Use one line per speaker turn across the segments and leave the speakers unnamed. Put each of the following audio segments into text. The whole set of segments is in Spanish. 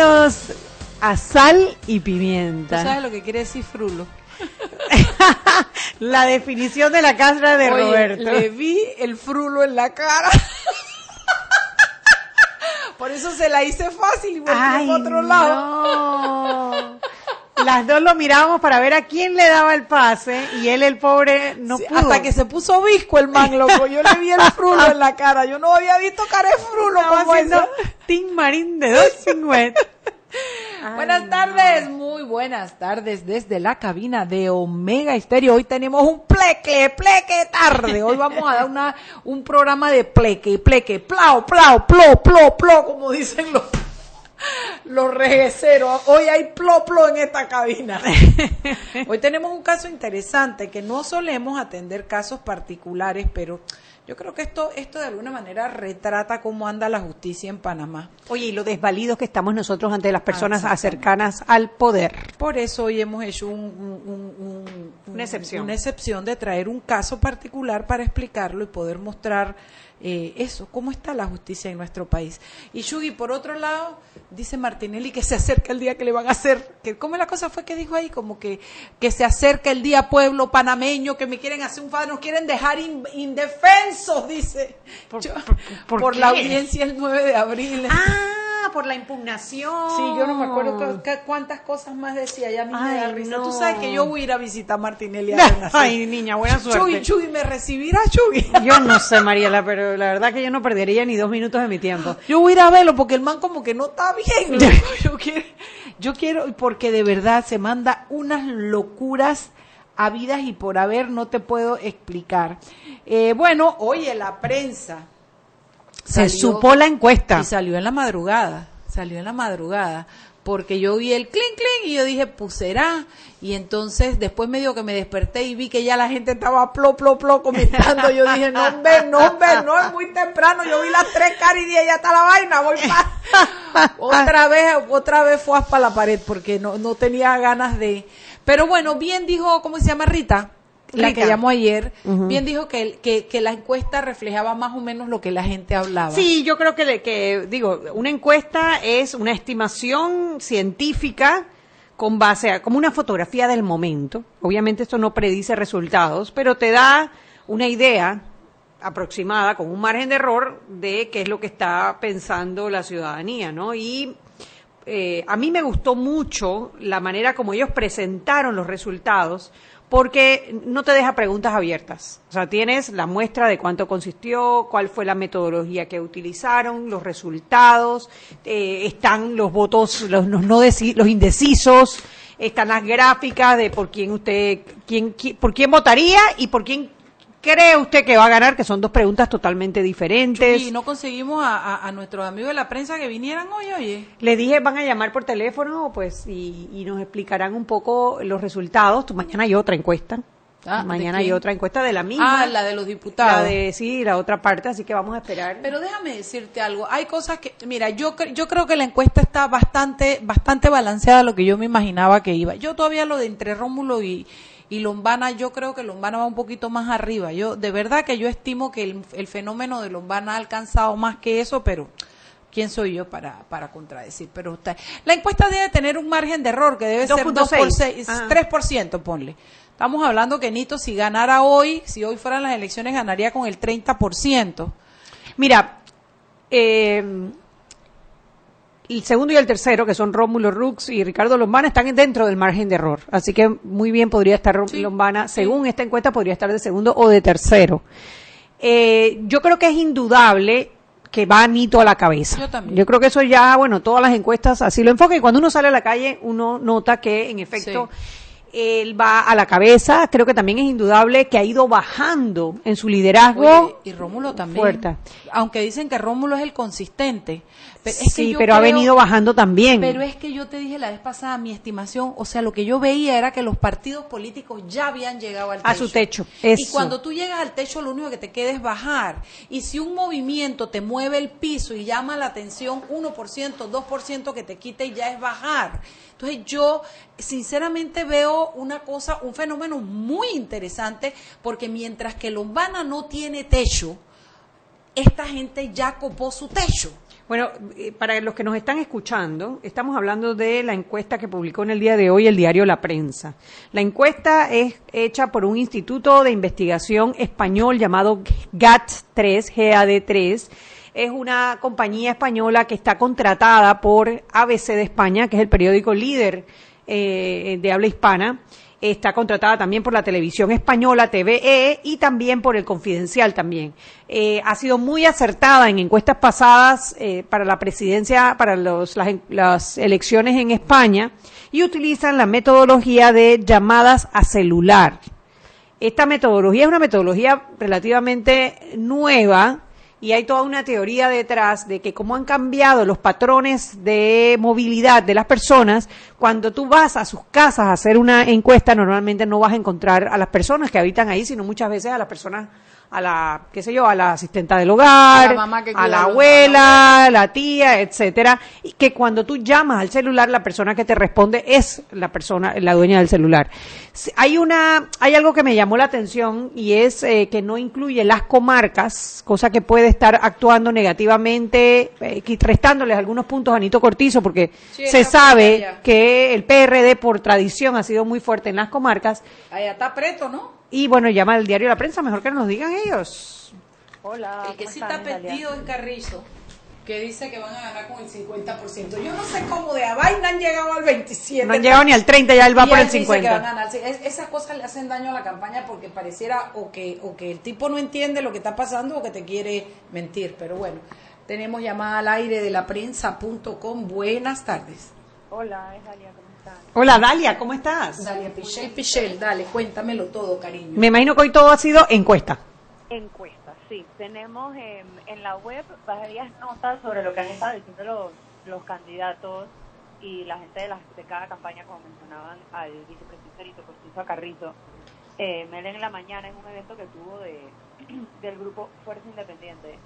Bienvenidos a Sal y
¿Tú
Pimienta.
sabes lo que quiere decir frulo?
La definición de la casa de
Oye,
Roberto.
le vi el frulo en la cara. Por eso se la hice fácil y volví
Ay,
para otro lado.
no. Las dos lo mirábamos para ver a quién le daba el pase y él, el pobre, no
Sí,
pudo.
hasta que se puso visco el man, loco. Yo le vi el frulo en la cara. Yo no había visto cara de frulo
Estaba
como esa.
Tim Marín de 250.
Buenas tardes, muy buenas tardes desde la cabina de Omega Estéreo. Hoy tenemos un pleque, pleque tarde. Hoy vamos a dar una, un programa de pleque, pleque, plau, plau, plo, plo, plo, como dicen los, los regueceros. Hoy hay plo, plo en esta cabina. Hoy tenemos un caso interesante que no solemos atender casos particulares, pero yo creo que esto, esto de alguna manera retrata cómo anda la justicia en Panamá.
Oye, y lo desvalidos que estamos nosotros ante las personas
Exactamente.
cercanas al poder.
Por eso hoy hemos hecho un- un- un- un-
Una excepción.
una excepción de traer un caso particular para explicarlo y poder mostrar eh, eso, cómo está la justicia en nuestro país. Y Shugi, por otro lado, dice Martinelli que se acerca el día que le van a hacer, que ¿cómo la cosa fue que dijo ahí? Como que, que se acerca el día pueblo panameño, que me quieren hacer un favor, nos quieren dejar in- dice.
¿Por-
Yo-
por- por
por
qué?
la audiencia el 9 de abril.
Ah, por la impugnación.
Sí, yo no me acuerdo cu- cu- cuántas cosas más decía, ya a mí me da
Ay,
risa.
no.
Tú sabes que yo voy a ir a visitar a Martinelli apenas.
Ay, niña, buena suerte.
Chugui, Chugui, ¿me recibirá Chugui?
Yo no sé, Mariela, pero la verdad que yo no perdería ni dos minutos de mi tiempo.
Yo voy a ir a verlo porque el man como que no está bien. Yo quiero, yo quiero, porque de verdad se manda unas locuras habidas y por haber, no te puedo explicar. Eh, bueno, oye, la prensa.
Se
salió-
supo la encuesta.
Y salió en la madrugada, salió en la madrugada, porque yo vi el clink clink y yo dije, pues será. Y entonces después medio que me desperté y vi que ya la gente estaba plo, plo, plo comentando. Yo dije, no, hombre, no, hombre, no, es muy temprano. Yo vi las tres caras y dije, ya está la vaina, voy pa. otra vez, otra vez fue para la pared porque no, no tenía ganas de. Pero bueno, bien dijo, ¿cómo se llama Rita? La que llamó ayer, bien dijo que, que, que la encuesta reflejaba más o menos lo que la gente hablaba.
Sí, yo creo que, que, digo, una encuesta es una estimación científica con base a, como una fotografía del momento. Obviamente esto no predice resultados, pero te da una idea aproximada, con un margen de error, de qué es lo que está pensando la ciudadanía, ¿no? Y eh, a mí me gustó mucho la manera como ellos presentaron los resultados, porque no te deja preguntas abiertas. O sea, tienes la muestra de cuánto consistió, cuál fue la metodología que utilizaron, los resultados, eh, están los votos, los, los no los indecisos, están las gráficas de por quién usted, quién, qui- por quién votaría y por quién cree usted que va a ganar, que son dos preguntas totalmente diferentes.
Y no conseguimos a, a- a nuestros amigos de la prensa que vinieran hoy, oye.
Le dije, van a llamar por teléfono, pues, y, y nos explicarán un poco los resultados. Tú, mañana hay otra encuesta.
Ah, ¿de
mañana hay otra encuesta de la misma.
Ah, la de los diputados.
La de, sí, la otra parte, así que vamos a esperar.
Pero déjame decirte algo, hay cosas que, mira, yo, yo creo que la encuesta está bastante, bastante balanceada a lo que yo me imaginaba que iba. Yo todavía lo de entre Rómulo y, y Lombana, yo creo que Lombana va un poquito más arriba. Yo, de verdad que yo estimo que el, el fenómeno de Lombana ha alcanzado más que eso, pero ¿quién soy yo para, para contradecir? Pero está- la encuesta debe tener un margen de error que debe ser 2 por
2.6.
6,
Ah.
3%, ponle. Estamos hablando que Nito, si ganara hoy, si hoy fueran las elecciones, ganaría con el 30%.
Mira, eh, el segundo y el tercero, que son Rómulo Rux y Ricardo Lombana, están dentro del margen de error. Así que muy bien podría estar
Sí,
Lombana,
sí.
según esta encuesta, podría estar de segundo o de tercero. Eh, yo creo que es indudable que va Nito a la cabeza.
Yo también.
Yo creo que eso ya, bueno, todas las encuestas así lo enfocan y cuando uno sale a la calle uno nota que en efecto él va a la cabeza. Creo que también es indudable que ha ido bajando en su liderazgo.
Oye, y Rómulo también.
Fuerte.
Aunque dicen que Rómulo es el consistente. Pero es que
sí,
yo
pero ha venido bajando también.
Pero es que yo te dije la vez pasada, mi estimación, o sea, lo que yo veía era que los partidos políticos ya habían llegado al techo.
A su techo,
Y
eso.
cuando tú llegas al techo, lo único que te queda es bajar. Y si un movimiento te mueve el piso y llama la atención 1%, 2% que te quite y ya es bajar. Entonces yo sinceramente veo una cosa, un fenómeno muy interesante, porque mientras que Lombana no tiene techo, esta gente ya copó su techo.
Bueno, eh, para los que nos están escuchando, estamos hablando de la encuesta que publicó en el día de hoy el diario La Prensa. La encuesta es hecha por un instituto de investigación español llamado GAT3, GAD3. Es una compañía española que está contratada por ABC de España, que es el periódico líder eh, de habla hispana. Está contratada también por la televisión española, TVE, y también por el Confidencial también. Eh, ha sido muy acertada en encuestas pasadas eh, para la presidencia, para los- las, las elecciones en España, y utilizan la metodología de llamadas a celular. Esta metodología es una metodología relativamente nueva y hay toda una teoría detrás de que cómo han cambiado los patrones de movilidad de las personas, cuando tú vas a sus casas a hacer una encuesta, normalmente no vas a encontrar a las personas que habitan ahí, sino muchas veces a las personas, a la, qué sé yo, a la asistenta del hogar,
A la mamá que
a la
a
abuela, la tía, etcétera, y que cuando tú llamas al celular, la persona que te responde es la persona, la dueña del celular. Hay una, hay algo que me llamó la atención y es eh, que no incluye las comarcas, cosa que puede estar actuando negativamente, eh, restándoles algunos puntos a Anito Cortizo, porque
Sí,
se sabe que el PRD por tradición ha sido muy fuerte en las comarcas.
Allá está preto, ¿no?
Y bueno, llama al diario La Prensa, mejor que nos digan ellos.
Hola.
El que
¿cómo
sí está perdido es Carrizo, que dice que van a ganar con el 50%. Yo no sé cómo de a vaina han llegado al 27%.
No han llegado ni al 30, ya él va
Y
por
él
el
dice
50.
que van a ganar. Sí, es- esas cosas le hacen daño a la campaña porque pareciera o que, o que el tipo no entiende lo que está pasando o que te quiere mentir. Pero bueno, tenemos llamada al aire de la prensa.com. Buenas tardes.
Hola, es Dalia,
Hola Dalia, ¿cómo estás?
Dalia Pichel. Pichel, dale, cuéntamelo todo, cariño.
Me imagino que hoy todo ha sido encuesta.
Encuesta, sí. Tenemos en, en la web varias notas sobre lo que han estado diciendo los, los candidatos y la gente de, la, de cada campaña, como mencionaban al vicepresidente Rito Cortizo a Carrizo. Eh, Melen en la mañana en un evento que tuvo de, del grupo Fuerza Independiente.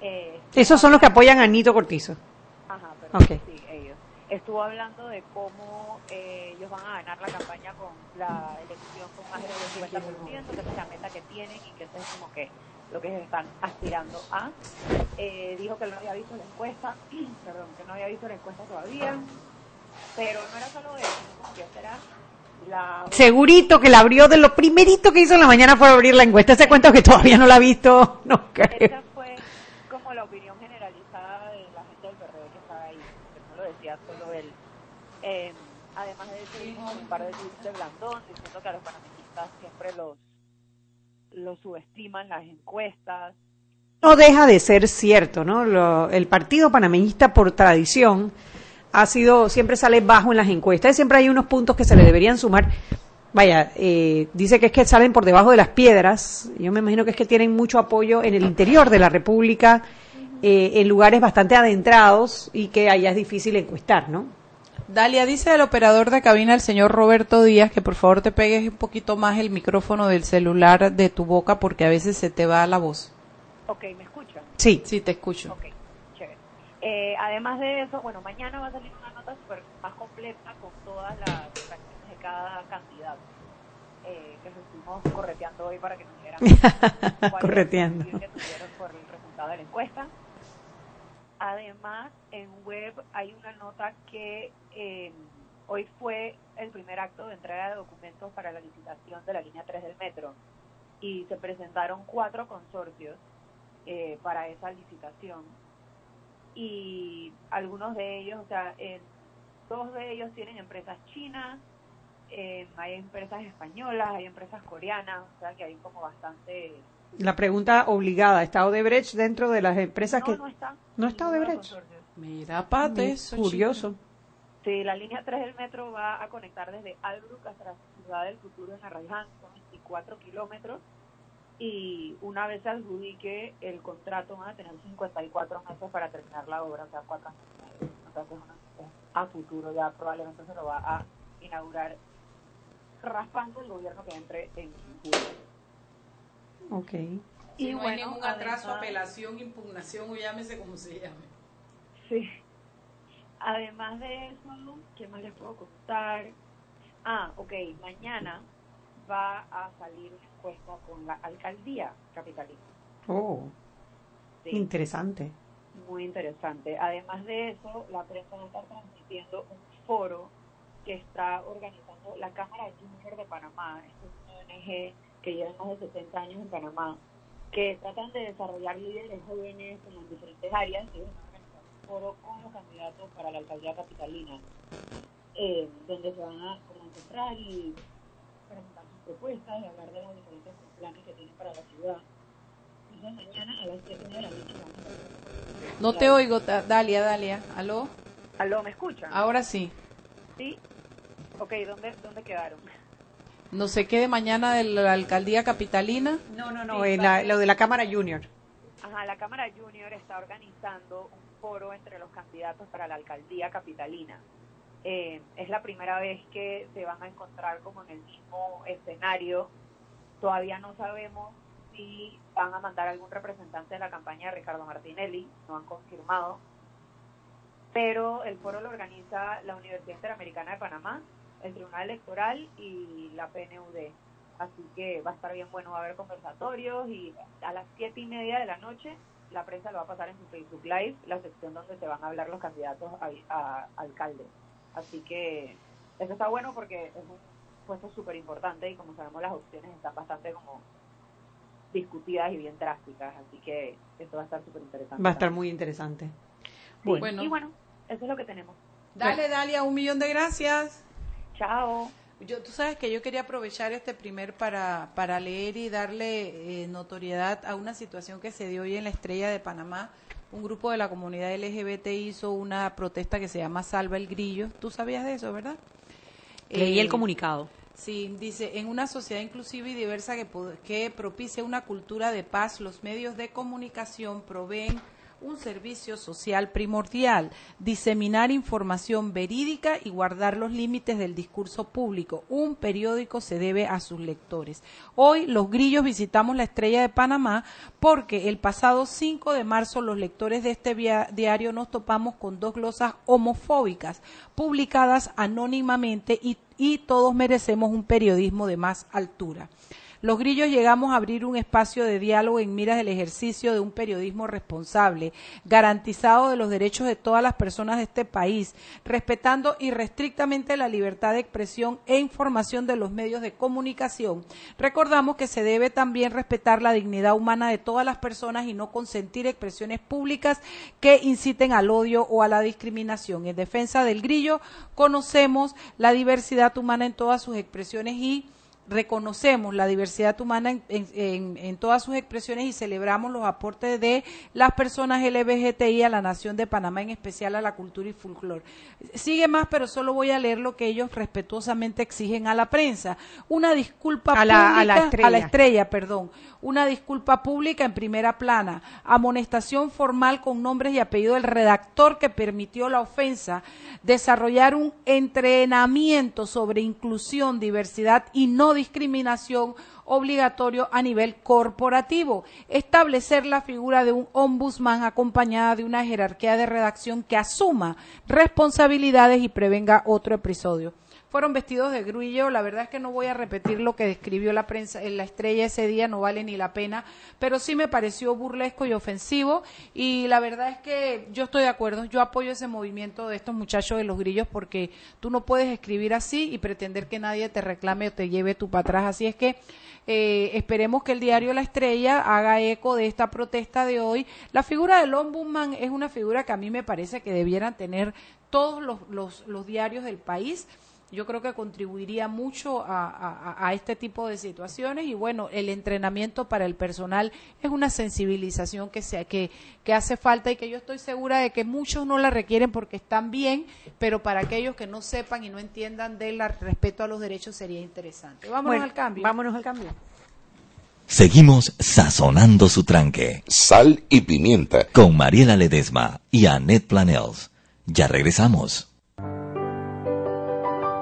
Eh,
Esos son los que apoyan a Nito Cortizo.
Ajá, pero
Ok.
sí, ellos. Estuvo hablando de cómo eh, ellos van a ganar la campaña con la elección con más del 50%, que esa es la meta que tienen y que eso es como que lo que están aspirando a. Eh, dijo que no había visto la encuesta, perdón, que no había visto la encuesta todavía, pero no era solo eso, que era la...
Segurito que la abrió de lo primerito que hizo en la mañana fue abrir la encuesta. Ese cuento que todavía no la ha visto, no creo.
Esa fue como la opinión generalizada de la gente del PRD que estaba ahí, que no lo decía solo él. Eh, subestiman las encuestas.
No deja de ser cierto, ¿no? Lo- el partido panameñista por tradición ha sido, siempre sale bajo en las encuestas, siempre hay unos puntos que se le deberían sumar. Vaya, eh, dice que es que salen por debajo de las piedras. Yo me imagino que es que tienen mucho apoyo en el interior de la República, eh, en lugares bastante adentrados y que allá es difícil encuestar, ¿no?
Dalia, dice el operador de cabina, el señor Roberto Díaz, que por favor te pegues un poquito más el micrófono del celular de tu boca porque a veces se te va la voz.
Ok, ¿me escuchan?
Sí.
Sí, te escucho.
Ok, chévere. Eh, además de eso, bueno, mañana va a salir una nota super más completa con todas las fracciones de cada candidato. Eh, que estuvimos correteando hoy para que nos dieran
Correteando.
que tuvieron por el resultado de la encuesta. Además, en web hay una nota que eh, hoy fue el primer acto de entrega de documentos para la licitación de la línea 3 del metro. Y se presentaron cuatro consorcios eh, para esa licitación. Y algunos de ellos, o sea, en- dos de ellos tienen empresas chinas, eh, hay empresas españolas, hay empresas coreanas, o sea que hay como bastante
La pregunta obligada, ¿está Odebrecht dentro de las empresas
No,
que...
no está.
¿No está Odebrecht?
Mira, Pate, eso,
Curioso.
Sí, la línea 3 del metro va a conectar desde Albrook hasta la Ciudad del Futuro en Arraiján, son 24 kilómetros. Y una vez se adjudique el contrato, van a tener 54 meses para terminar la obra, o sea, cuatro años. y medio. O sea, que es una- es a futuro, ya probablemente se lo va a inaugurar raspando el gobierno que entre en julio.
Ok.
Y no hay
bueno,
ningún atraso,
además-
apelación, impugnación o llámese como se llame.
Sí. Además de eso, ¿qué más les puedo contar? Ah, ok, mañana va a salir una encuesta con la alcaldía capitalina.
Oh,
Sí,
interesante.
muy interesante. Además de eso, la prensa va a estar transmitiendo un foro que está organizando la Cámara Junior de Panamá. Esto es una ONG que lleva más de 60 años en Panamá, que tratan de desarrollar líderes jóvenes en las diferentes áreas. Ellos van a organizar un foro con los candidatos para la alcaldía capitalina, eh, donde se van a como, encontrar y presentar sus propuestas y hablar de los diferentes planes que tienen para la ciudad. Entonces, mañana a las 7 de la noche vamos a
No te oigo, Dalia, Dalia. ¿Aló?
¿Aló, me escuchan?
Ahora sí.
Sí. Ok, ¿dónde, dónde quedaron?
No sé qué de mañana de la alcaldía capitalina.
No, no, no, la- lo de la Cámara Junior.
Ajá, la Cámara Junior está organizando un foro entre los candidatos para la alcaldía capitalina. Eh, es la primera vez que se van a encontrar como en el mismo escenario. Todavía no sabemos si van a mandar algún representante de la campaña de Ricardo Martinelli, no han confirmado. Pero el foro lo organiza la Universidad Interamericana de Panamá, el Tribunal Electoral y la PNUD. Así que va a estar bien bueno, va a haber conversatorios y a las siete y media de la noche la prensa lo va a pasar en su Facebook Live, la sección donde se van a hablar los candidatos a, a alcalde. Así que eso está bueno porque es un puesto súper importante y como sabemos las opciones están bastante como discutidas y bien drásticas, así que esto va a estar súper interesante.
Va a estar muy interesante.
Sí,
Bueno.
Y bueno, eso es lo que tenemos.
Dale, Dalia, un millón de gracias.
Chao.
Yo, tú sabes que yo quería aprovechar este primer para, para leer y darle eh, notoriedad a una situación que se dio hoy en la Estrella de Panamá. Un grupo de la comunidad LGBT hizo una protesta que se llama Salva el Grillo. Tú sabías de eso, ¿verdad?
Leí
Eh,
el comunicado.
Sí, dice, en una sociedad inclusiva y diversa que, que propicia una cultura de paz, los medios de comunicación proveen un servicio social primordial, diseminar información verídica y guardar los límites del discurso público. Un periódico se debe a sus lectores. Hoy los grillos visitamos la estrella de Panamá porque el pasado 5 de marzo los lectores de este diario nos topamos con dos glosas homofóbicas publicadas anónimamente y, y todos merecemos un periodismo de más altura. Los grillos llegamos a abrir un espacio de diálogo en miras del ejercicio de un periodismo responsable, garantizado de los derechos de todas las personas de este país, respetando irrestrictamente la libertad de expresión e información de los medios de comunicación. Recordamos que se debe también respetar la dignidad humana de todas las personas y no consentir expresiones públicas que inciten al odio o a la discriminación. En defensa del grillo, conocemos la diversidad humana en todas sus expresiones y reconocemos la diversidad humana en, en- todas sus expresiones y celebramos los aportes de las personas LGBTI a la nación de Panamá, en especial a la cultura y folclore. Sigue más, pero solo voy a leer lo que ellos respetuosamente exigen a la prensa. Una disculpa
A la- a la
pública
estrella.
a la estrella, perdón. Una disculpa pública en primera plana. Amonestación formal con nombres y apellido del redactor que permitió la ofensa. Desarrollar un entrenamiento sobre inclusión, diversidad y no discriminación obligatorio a nivel corporativo. Establecer la figura de un ombudsman acompañada de una jerarquía de redacción que asuma responsabilidades y prevenga otro episodio fueron vestidos de grillo. La verdad es que no voy a repetir lo que describió la prensa en la estrella ese día, no vale ni la pena, pero sí me pareció burlesco y ofensivo. Y la verdad es que yo estoy de acuerdo, yo apoyo ese movimiento de estos muchachos de los grillos porque tú no puedes escribir así y pretender que nadie te reclame o te lleve tú para atrás. Así es que eh, esperemos que el diario La Estrella haga eco de esta protesta de hoy. La figura del ombudsman es una figura que a mí me parece que debieran tener todos los diarios del país yo creo que contribuiría mucho a, este tipo de situaciones y bueno, el entrenamiento para el personal es una sensibilización que, sea, que, que hace falta y que yo estoy segura de que muchos no la requieren porque están bien, pero para aquellos que no sepan y no entiendan del respeto a los derechos sería interesante. Vámonos al cambio.
Vámonos al cambio.
Seguimos sazonando su tranque.
Sal y pimienta.
Con Mariela Ledesma y Annette Planels. Ya regresamos.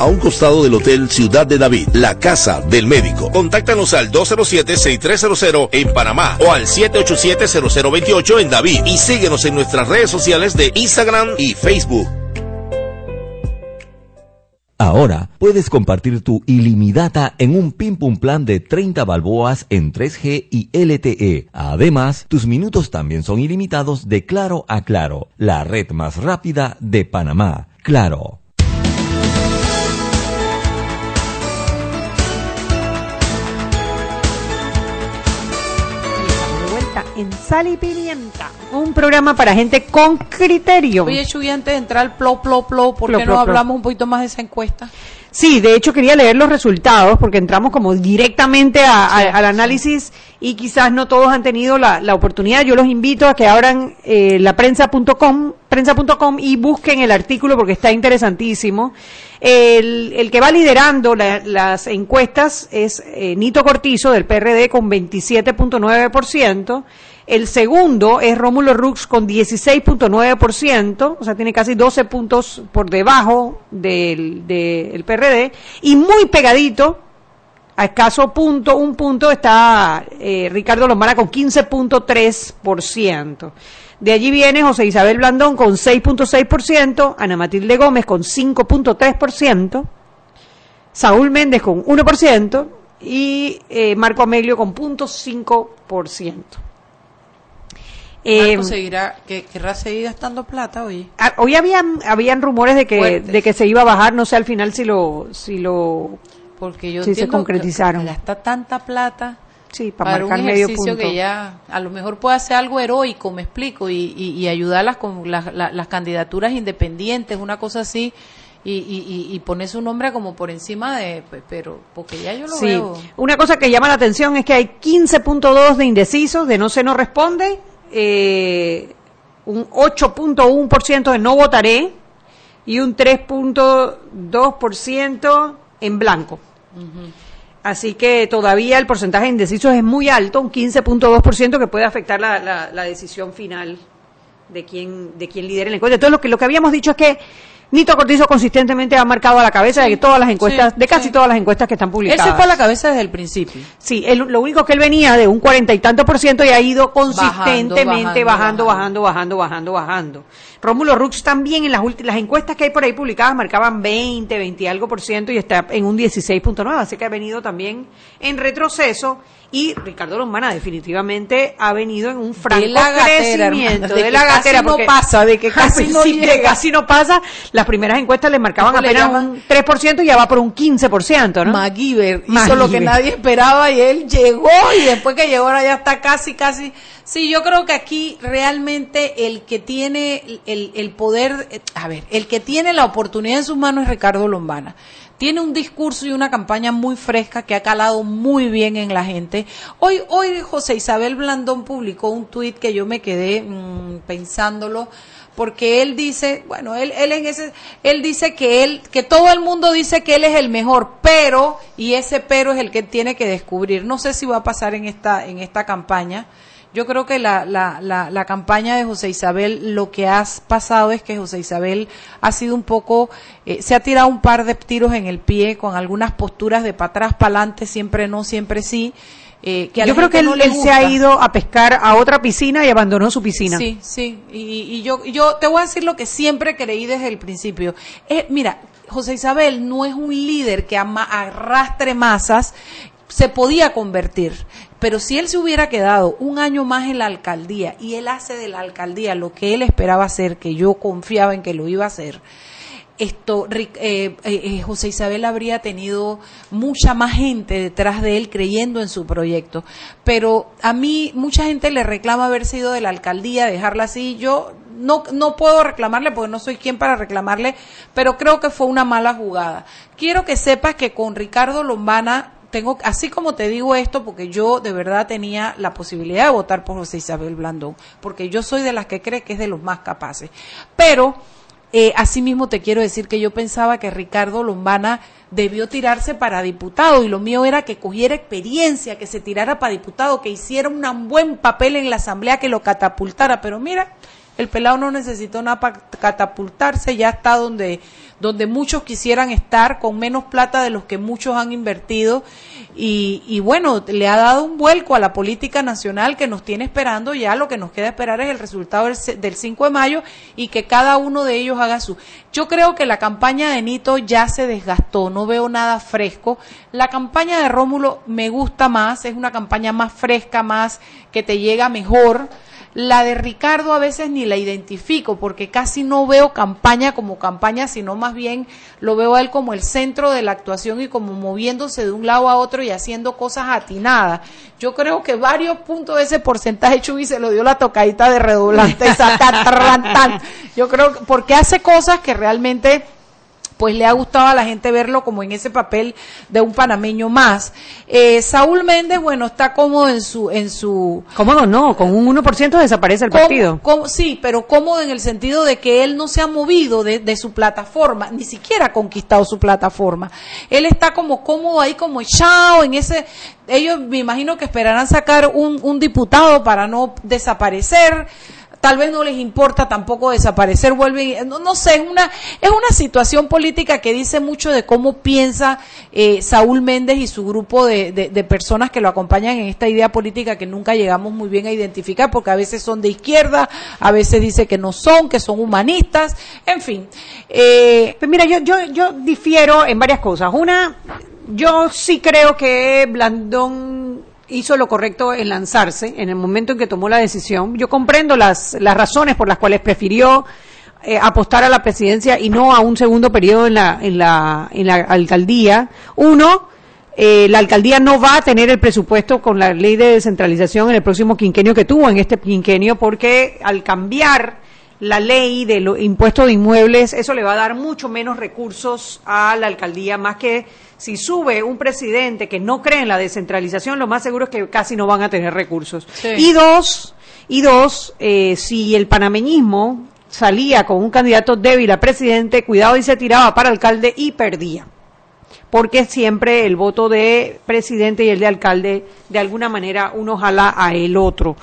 a un costado del Hotel Ciudad de David, la casa del médico. Contáctanos al 207-6300 en Panamá o al 787-0028 en David y síguenos en nuestras redes sociales de Instagram y Facebook.
Ahora puedes compartir tu ilimitada en un Pim Pum Plan de 30 balboas en 3G y LTE. Además, tus minutos también son ilimitados de Claro a Claro, la red más rápida de Panamá. Claro.
En Sal y Pimienta, un programa para gente con criterio.
Oye, Chuy, antes de entrar al plo, plo, plo, ¿por qué no hablamos un poquito más de esa encuesta?
Sí, de hecho quería leer los resultados porque entramos como directamente al análisis y quizás no todos han tenido la, oportunidad. Yo los invito a que abran eh, la prensa.com prensa.com y busquen el artículo porque está interesantísimo. El, el que va liderando las encuestas es eh, Nito Cortizo del PRD con 27.9%. El segundo es Rómulo Rux con 16.9%, o sea, tiene casi 12 puntos por debajo del, del PRD. Y muy pegadito, a escaso punto, un punto, está eh, Ricardo Lombana con 15.3%. De allí viene José Isabel Blandón con 6.6%, Ana Matilde Gómez con 5.3%, Saúl Méndez con 1% y eh, Marco Amelio con 0.5%.
Eh, Marco seguirá, que querrá seguir gastando plata hoy.
Ah, hoy habían, habían rumores de que, de que se iba a bajar, no sé al final si lo, si lo,
porque yo
si se concretizaron.
Que gasta tanta plata
Sí, para, marcar un ejercicio
que ya a lo mejor puede hacer algo heroico, me explico, y, y, ayudarlas con las, las, candidaturas independientes, una cosa así, y, y, y poner su nombre como por encima de, pero porque ya yo lo sí.
Una cosa que llama la atención es que hay 15.2 de indecisos, de no se no responde, eh, un 8.1% de no votaré y un 3.2% en blanco. Así que todavía el porcentaje de indecisos es muy alto, un 15.2% que puede afectar la, la, decisión final de quién, de quién lidera el encuesta. Entonces, lo que, lo que habíamos dicho es que Nito Cortizo consistentemente ha marcado a la cabeza de todas las encuestas, de casi todas las encuestas que están publicadas.
Él se fue a la cabeza desde el principio.
Sí, lo único que él venía de un cuarenta y tanto por ciento y ha ido consistentemente bajando bajando, bajando, bajando, bajando, Rómulo Rux también en las, las encuestas que hay por ahí publicadas marcaban 20, 20 y algo por ciento y está en un 16.9, así que ha venido también en retroceso y Ricardo Lombana definitivamente ha venido en un franco crecimiento
de, la gatera no pasa, de que casi, no llega.
casi no pasa. Las primeras encuestas le marcaban apenas un 3% y ya va por un 15%, ¿no?
MacGyver hizo lo que nadie esperaba y él llegó y después que llegó ahora ya está casi, casi. Sí, yo creo que aquí realmente el que tiene el, el poder, a ver, el que tiene la oportunidad en sus manos es Ricardo Lombana tiene un discurso y una campaña muy fresca que ha calado muy bien en la gente. Hoy, hoy José Isabel Blandón publicó un tuit que yo me quedé mm, pensándolo porque él dice, bueno, él, él en ese, él dice que él, que todo el mundo dice que él es el mejor, pero, y ese pero es el que tiene que descubrir. No sé si va a pasar en esta, en esta campaña. Yo creo que la, la, la, la, campaña de José Isabel, lo que ha pasado es que José Isabel ha sido un poco, eh, se ha tirado un par de tiros en el pie con algunas posturas de para atrás, para adelante, siempre no, siempre sí.
Eh, que yo creo que él, se ha ido a pescar a otra piscina y abandonó su piscina.
Sí, sí. Y, y yo, yo te voy a decir lo que siempre creí desde el principio. Eh, mira, José Isabel no es un líder que arrastre masas, se podía convertir. Pero si él se hubiera quedado un año más en la alcaldía y él hace de la alcaldía lo que él esperaba hacer, que yo confiaba en que lo iba a hacer, esto eh, eh, eh, José Isabel habría tenido mucha más gente detrás de él creyendo en su proyecto. Pero a mí mucha gente le reclama haber sido de la alcaldía, dejarla así. Yo no, no puedo reclamarle porque no soy quien para reclamarle, pero creo que fue una mala jugada. Quiero que sepas que con Ricardo Lombana tengo, así como te digo esto, porque yo de verdad tenía la posibilidad de votar por José Isabel Blandón, porque yo soy de las que cree que es de los más capaces. Pero, eh, asimismo te quiero decir que yo pensaba que Ricardo Lombana debió tirarse para diputado y lo mío era que cogiera experiencia, que se tirara para diputado, que hiciera un buen papel en la asamblea, que lo catapultara. Pero mira, el pelado no necesitó nada para catapultarse, ya está donde, donde muchos quisieran estar, con menos plata de los que muchos han invertido. Y, y bueno, le ha dado un vuelco a la política nacional que nos tiene esperando. Ya lo que nos queda esperar es el resultado del, del 5 de mayo y que cada uno de ellos haga su. Yo creo que la campaña de Nito ya se desgastó, no veo nada fresco. La campaña de Rómulo me gusta más, es una campaña más fresca, más que te llega mejor la de Ricardo a veces ni la identifico porque casi no veo campaña como campaña, sino más bien lo veo a él como el centro de la actuación y como moviéndose de un lado a otro y haciendo cosas atinadas. Yo creo que varios puntos de ese porcentaje Chuy se lo dio la tocadita de redoblante. Yo creo que porque hace cosas que realmente pues le ha gustado a la gente verlo como en ese papel de un panameño más. Eh, Saúl Méndez, bueno, está cómodo en su... En su
cómodo no, con un 1% desaparece el partido.
sí, pero cómodo en el sentido de que él no se ha movido de, de, su plataforma, ni siquiera ha conquistado su plataforma. Él está como cómodo ahí, como echado en ese... Ellos me imagino que esperarán sacar un, un diputado para no desaparecer tal vez no les importa tampoco desaparecer, vuelven, no, no sé, es una, es una situación política que dice mucho de cómo piensa eh, Saúl Méndez y su grupo de, de, personas que lo acompañan en esta idea política que nunca llegamos muy bien a identificar, porque a veces son de izquierda, a veces dice que no son, que son humanistas, en fin.
Eh, pues mira, yo, yo, yo difiero en varias cosas. Una, yo sí creo que Blandón hizo lo correcto en lanzarse en el momento en que tomó la decisión. Yo comprendo las, las razones por las cuales prefirió eh, apostar a la presidencia y no a un segundo periodo en la, en la, en la alcaldía. Uno, eh, la alcaldía no va a tener el presupuesto con la ley de descentralización en el próximo quinquenio que tuvo en este quinquenio porque al cambiar la ley de los impuestos de inmuebles, eso le va a dar mucho menos recursos a la alcaldía, más que si sube un presidente que no cree en la descentralización, lo más seguro es que casi no van a tener recursos. Y dos, y dos, eh, si el panameñismo salía con un candidato débil a presidente, cuidado y se tiraba para alcalde y perdía. Porque siempre el voto de presidente y el de alcalde, de alguna manera, uno jala a el otro.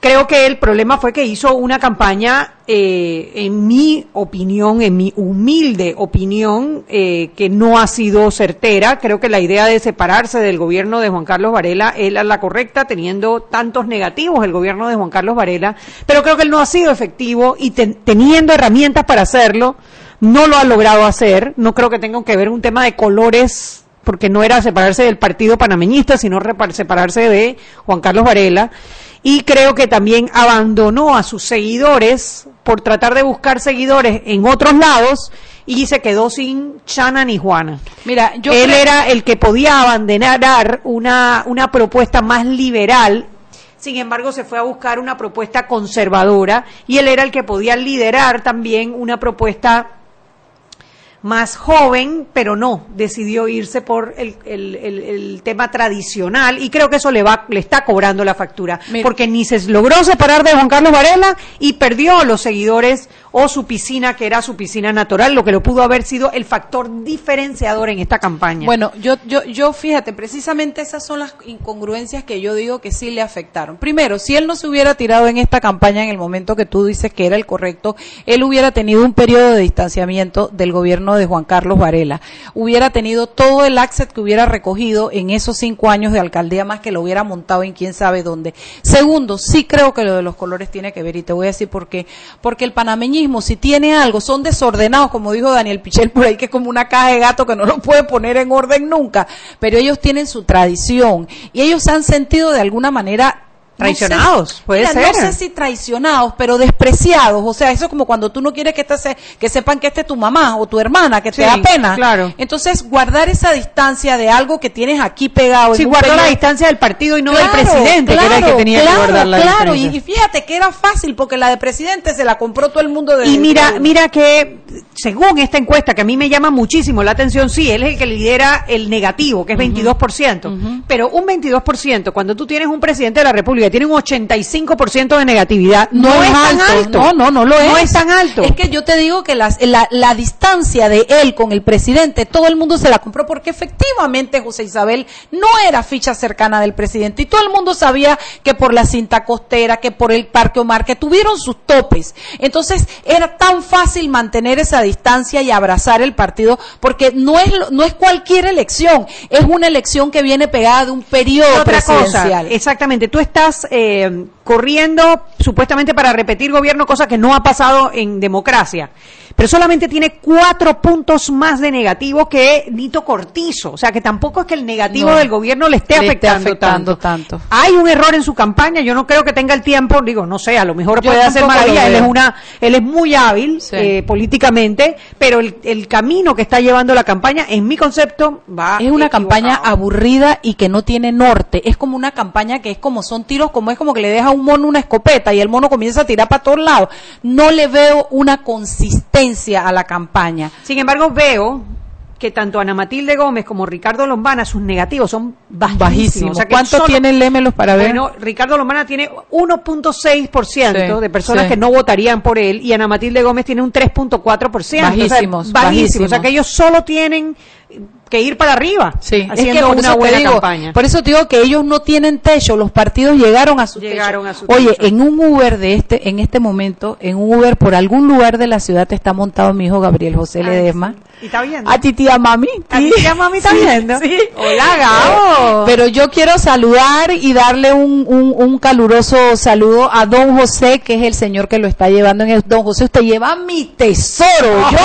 Creo que el problema fue que hizo una campaña, eh, en mi opinión, en mi humilde opinión, eh, que no ha sido certera. Creo que la idea de separarse del gobierno de Juan Carlos Varela es la, correcta, teniendo tantos negativos el gobierno de Juan Carlos Varela, pero creo que él no ha sido efectivo y ten- teniendo herramientas para hacerlo, no lo ha logrado hacer. No creo que tenga que ver un tema de colores porque no era separarse del partido panameñista, sino separarse de Juan Carlos Varela. Y creo que también abandonó a sus seguidores por tratar de buscar seguidores en otros lados y se quedó sin Chana ni Juana.
Mira, yo
Él
creo-
era el que podía abandonar una, una propuesta más liberal. Sin embargo, se fue a buscar una propuesta conservadora y él era el que podía liderar también una propuesta más joven, pero no, decidió irse por el, el- el- el tema tradicional y creo que eso le va, le está cobrando la factura,
Mira.
porque ni se logró separar de Juan Carlos Varela y perdió los seguidores o su piscina, que era su piscina natural, lo que lo pudo haber sido el factor diferenciador en esta campaña.
Bueno, yo, yo, yo fíjate, precisamente esas son las incongruencias que yo digo que sí le afectaron. Primero, si él no se hubiera tirado en esta campaña en el momento que tú dices que era el correcto, él hubiera tenido un periodo de distanciamiento del gobierno de Juan Carlos Varela. Hubiera tenido todo el asset que hubiera recogido en esos cinco años de alcaldía, más que lo hubiera montado en quién sabe dónde. Segundo, sí creo que lo de los colores tiene que ver, y te voy a decir por qué. Porque el panameñismo, si tiene algo, son desordenados, como dijo Daniel Pichel por ahí, que es como una caja de gato que no lo puede poner en orden nunca. Pero ellos tienen su tradición y ellos han sentido de alguna manera no sé-
Traicionados, puede
Mira,
ser.
No sé si traicionados, pero despreciados. O sea, eso es como cuando tú no quieres que, esta se- que sepan que esta es tu mamá o tu hermana, que
Sí,
te da pena.
claro.
Entonces, guardar esa distancia de algo que tienes aquí pegado.
Sí, guardó la distancia del partido y no
Claro,
del presidente, que era el que
claro,
tenía
claro,
que guardar la
Claro, y, fíjate que era fácil porque la de presidente se la compró todo el mundo de
Y mira,
de-
mira que según esta encuesta que a mí me llama muchísimo la atención, sí, él es el que lidera el negativo, que es 22%, pero un 22%, cuando tú tienes un presidente de la República, tiene un 85% de negatividad, no, es tan alto.
No, no, no lo es.
No es tan alto.
Es que yo te digo que las- la, la distancia de él con el presidente, todo el mundo se la compró porque efectivamente José Isabel no era ficha cercana del presidente y todo el mundo sabía que por la cinta costera, que por el Parque Omar, que tuvieron sus topes. Entonces era tan fácil mantener esa distancia y abrazar el partido porque no es, no es cualquier elección, es una elección que viene pegada de un periodo
otra cosa,
presidencial.
exactamente, tú estás eh, corriendo supuestamente para repetir gobierno, cosa que no ha pasado en democracia, pero solamente tiene cuatro puntos más de negativo que Nito Cortizo, o sea que tampoco es que el negativo
No.
del gobierno le esté
Le
afectando,
afectando
tanto.
tanto.
Hay un error en su campaña, yo no creo que tenga el tiempo, digo, no sé, a lo mejor
Yo
puede hacer maravilla, él es una, él es muy hábil
Sí.
eh, políticamente, pero el, el camino que está llevando la campaña, en mi concepto, va
Es una
equivocado.
campaña aburrida y que no tiene norte. Es como una campaña que es como son tiros, como es como que le deja a un mono una escopeta y el mono comienza a tirar para todos lados. No le veo una consistencia a la campaña.
Sin embargo, veo que tanto Ana Matilde Gómez como Ricardo Lombana, sus negativos son bajísimos.
Bajísimo.
O sea que
¿Cuánto
solo-
tiene el Lémelos para ver?
Bueno, Ricardo Lombana tiene 1.6%
Sí,
de personas
sí.
que no votarían por él y Ana Matilde Gómez tiene un 3.4%.
Bajísimos,
o sea, bajísimo. O sea
bajísimos.
que ellos solo tienen que ir para arriba
Sí,
haciendo
es que
una
te
buena
digo,
campaña.
Por eso te digo que ellos no tienen techo, los partidos llegaron a su
Llegaron
techo.
a su
Oye,
techo.
en un Uber de este, en este momento, en un Uber por algún lugar de la ciudad está montado mi hijo Gabriel José Ledesma.
¿Y está viendo?
A ti tía mami.
¿A ti, tía mami, está
Sí,
viendo?
sí.
Hola, Gabo.
Pero yo quiero saludar y darle un, un, un caluroso saludo a don José, que es el señor que lo está llevando en el... Don José, usted lleva mi tesoro. Yo,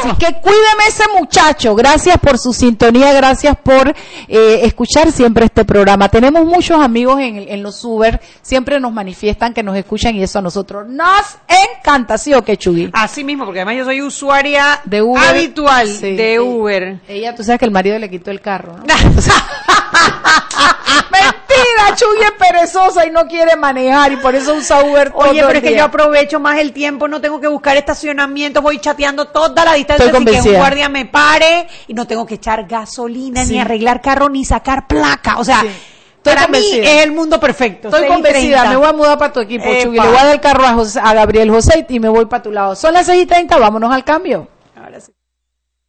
así que cuídeme ese muchacho. Gracias por su sintonía, gracias por eh, escuchar siempre este programa. Tenemos muchos amigos en, en los Uber, siempre nos manifiestan que nos escuchan y eso a nosotros nos encanta, ¿sí o qué, Chugui?
Así mismo, porque además yo soy usuaria
De Uber.
habitual
Sí.
de Uber.
Ella, tú sabes que el marido le quitó el carro, ¿no? Mentira, Chuy es perezosa y no quiere manejar y por eso usa Uber todo
Oye,
el
pero es que
día.
yo aprovecho más el tiempo, no tengo que buscar estacionamiento, voy chateando toda la distancia
Estoy
sin que un guardia me pare y no tengo que echar gasolina,
Sí.
ni arreglar carro, ni sacar placa. O sea,
Sí. Estoy
para mí
convencida.
es el mundo perfecto.
Estoy
6 y
convencida,
30.
me voy a mudar para tu equipo. Chuy. Le voy a dar el carro a, José- a Gabriel José y me voy para tu lado. Son las 6 y 30, vámonos al cambio.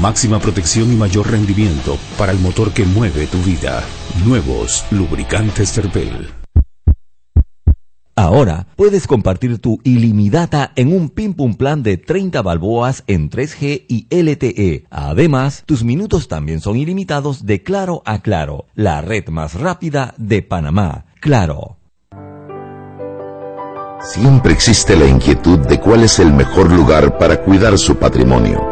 Máxima protección y mayor rendimiento para el motor que mueve tu vida. Nuevos lubricantes Terpel.
Ahora puedes compartir tu ilimitada en un Pim Pum plan de 30 balboas en 3G y LTE. Además, tus minutos también son ilimitados de Claro a Claro, la red más rápida de Panamá. Claro.
Siempre existe la inquietud de cuál es el mejor lugar para cuidar su patrimonio.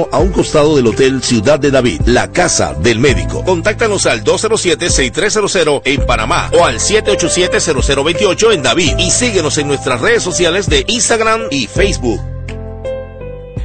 a un costado del Hotel Ciudad de David, la casa del médico. Contáctanos al 207-6300 en Panamá o al 787-0028 en David y síguenos en nuestras redes sociales de Instagram y Facebook.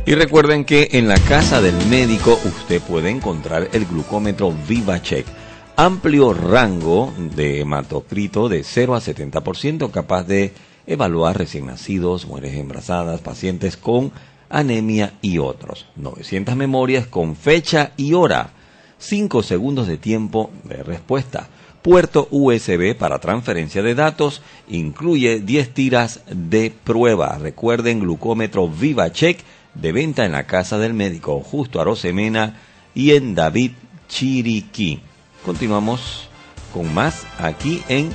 Y recuerden que en la casa del médico usted puede encontrar el glucómetro VivaCheck. Amplio rango de hematocrito de 0 a 70% capaz de evaluar recién nacidos, mujeres embarazadas, pacientes con anemia y otros. 900 memorias con fecha y hora. 5 segundos de tiempo de respuesta. Puerto USB para transferencia de datos. Incluye 10 tiras de prueba. Recuerden glucómetro VivaCheck de venta en la casa del médico justo a Rosemena y en David Chiriquí. Continuamos con más aquí en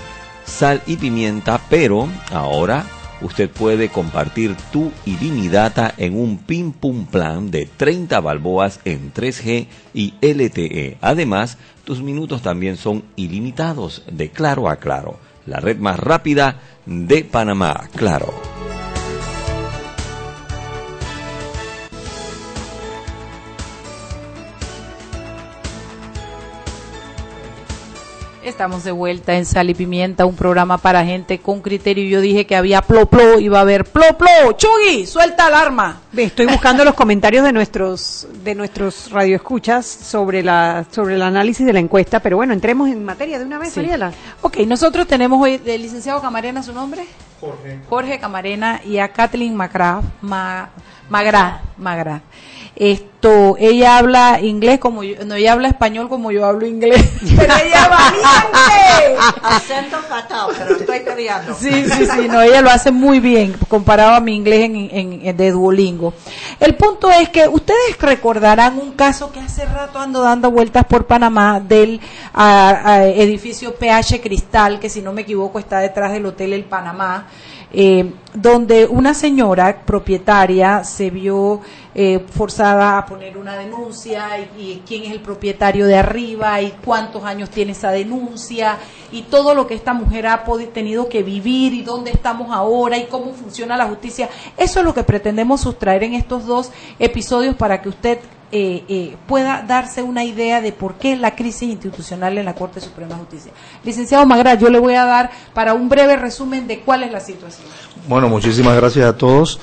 Sal y Pimienta, pero ahora usted puede compartir tu ilimitada en un pim pum plan de 30 balboas en 3G y LTE. Además, tus minutos también son ilimitados de claro a claro. La red más rápida de Panamá, claro.
Estamos de vuelta en Sal y Pimienta, un programa para gente con criterio. Yo dije que había plo plo, iba a haber plo plo. Chugui, suelta alarma.
Estoy buscando los comentarios de nuestros de nuestros radioescuchas sobre la sobre el análisis de la encuesta, pero bueno, entremos en materia de una vez,
Sí.
Mariela.
Ok, nosotros tenemos hoy el licenciado Camarena, ¿su nombre? Jorge. Jorge Camarena y a Kathleen Magra, Ma- Magra, Magra. Esto, ella habla inglés como yo, no, ella habla español como yo hablo inglés, pero ella valiente.
Acento fatal, pero estoy peleando.
Sí, sí, sí, no, ella lo hace muy bien comparado a mi inglés en, en- en- de Duolingo. El punto es que ustedes recordarán un caso que hace rato ando dando vueltas por Panamá del edificio PH Cristal, que si no me equivoco está detrás del Hotel El Panamá. eh, donde una señora propietaria se vio eh, forzada a poner una denuncia y, quién es el propietario de arriba y cuántos años tiene esa denuncia y todo lo que esta mujer ha tenido que vivir y dónde estamos ahora y cómo funciona la justicia. Eso es lo que pretendemos sustraer en estos dos episodios para que usted eh, eh, pueda darse una idea de por qué la crisis institucional en la Corte Suprema de Justicia. Licenciado Magra, yo le voy a dar para un breve resumen de cuál es la situación.
Bueno, muchísimas gracias a todos.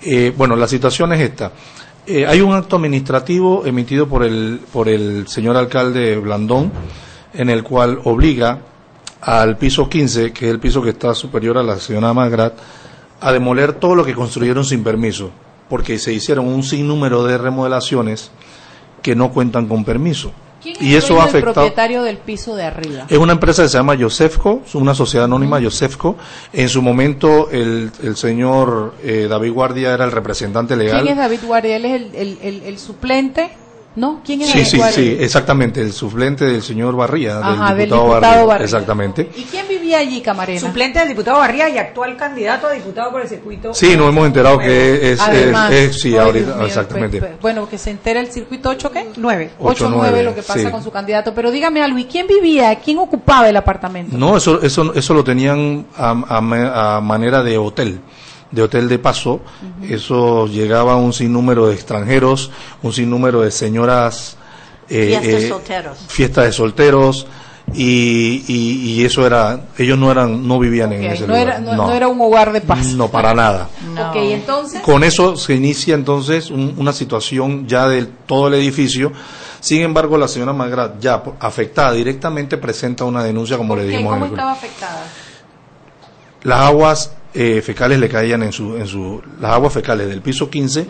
Eh, bueno, la situación es esta. Eh, hay un acto administrativo emitido por el, por el señor alcalde Blandón, en el cual obliga al piso 15, que es el piso que está superior a la señora Magrat, a demoler todo lo que construyeron sin permiso, porque se hicieron un sinnúmero de remodelaciones que no cuentan con permiso.
¿Quién
Y
es
eso ha afectado.
propietario del piso de arriba?
Es una empresa que se llama Yosefco, es una sociedad anónima Yosefco. En su momento el, el señor eh, David Guardia era el representante legal.
¿Quién es David Guardia? ¿Él es el, el- el suplente? ¿No? ¿Quién es
Sí, sí, sí, exactamente, el suplente del señor Barría,
Ajá,
del
del
diputado,
diputado
Barría,
Barría.
Exactamente.
¿Y quién vivía allí, Camarena?
Suplente del diputado Barría y actual candidato a diputado por el circuito.
Sí, nos hemos enterado que es, es,
Además,
es- sí,
ay,
ahorita,
mío,
exactamente.
pues, pues, bueno, que se entera el circuito 8, ¿qué?
9.
8
Ocho,
9,
nueve,
lo que pasa
sí.
con su candidato. Pero dígame algo, ¿y quién vivía? ¿Quién ocupaba el apartamento?
No, eso, eso, eso lo tenían a, a a manera de hotel, de hotel de paso. Eso llegaba un sinnúmero de extranjeros, un sinnúmero de señoras. eh,
Fiestas
eh,
solteros.
Fiestas de solteros. Y, y, y eso era, ellos no eran, no vivían en ese
no,
lugar.
era, no, no era un hogar de paz.
No, para nada.
Ok, entonces.
Con eso se inicia entonces un- una situación ya de todo el edificio. Sin embargo, la señora Magrat, ya afectada directamente, presenta una denuncia, como le dijimos en
¿Cómo
el
estaba afectada?
las aguas eh, fecales le caían en su, en su, las aguas fecales del piso 15,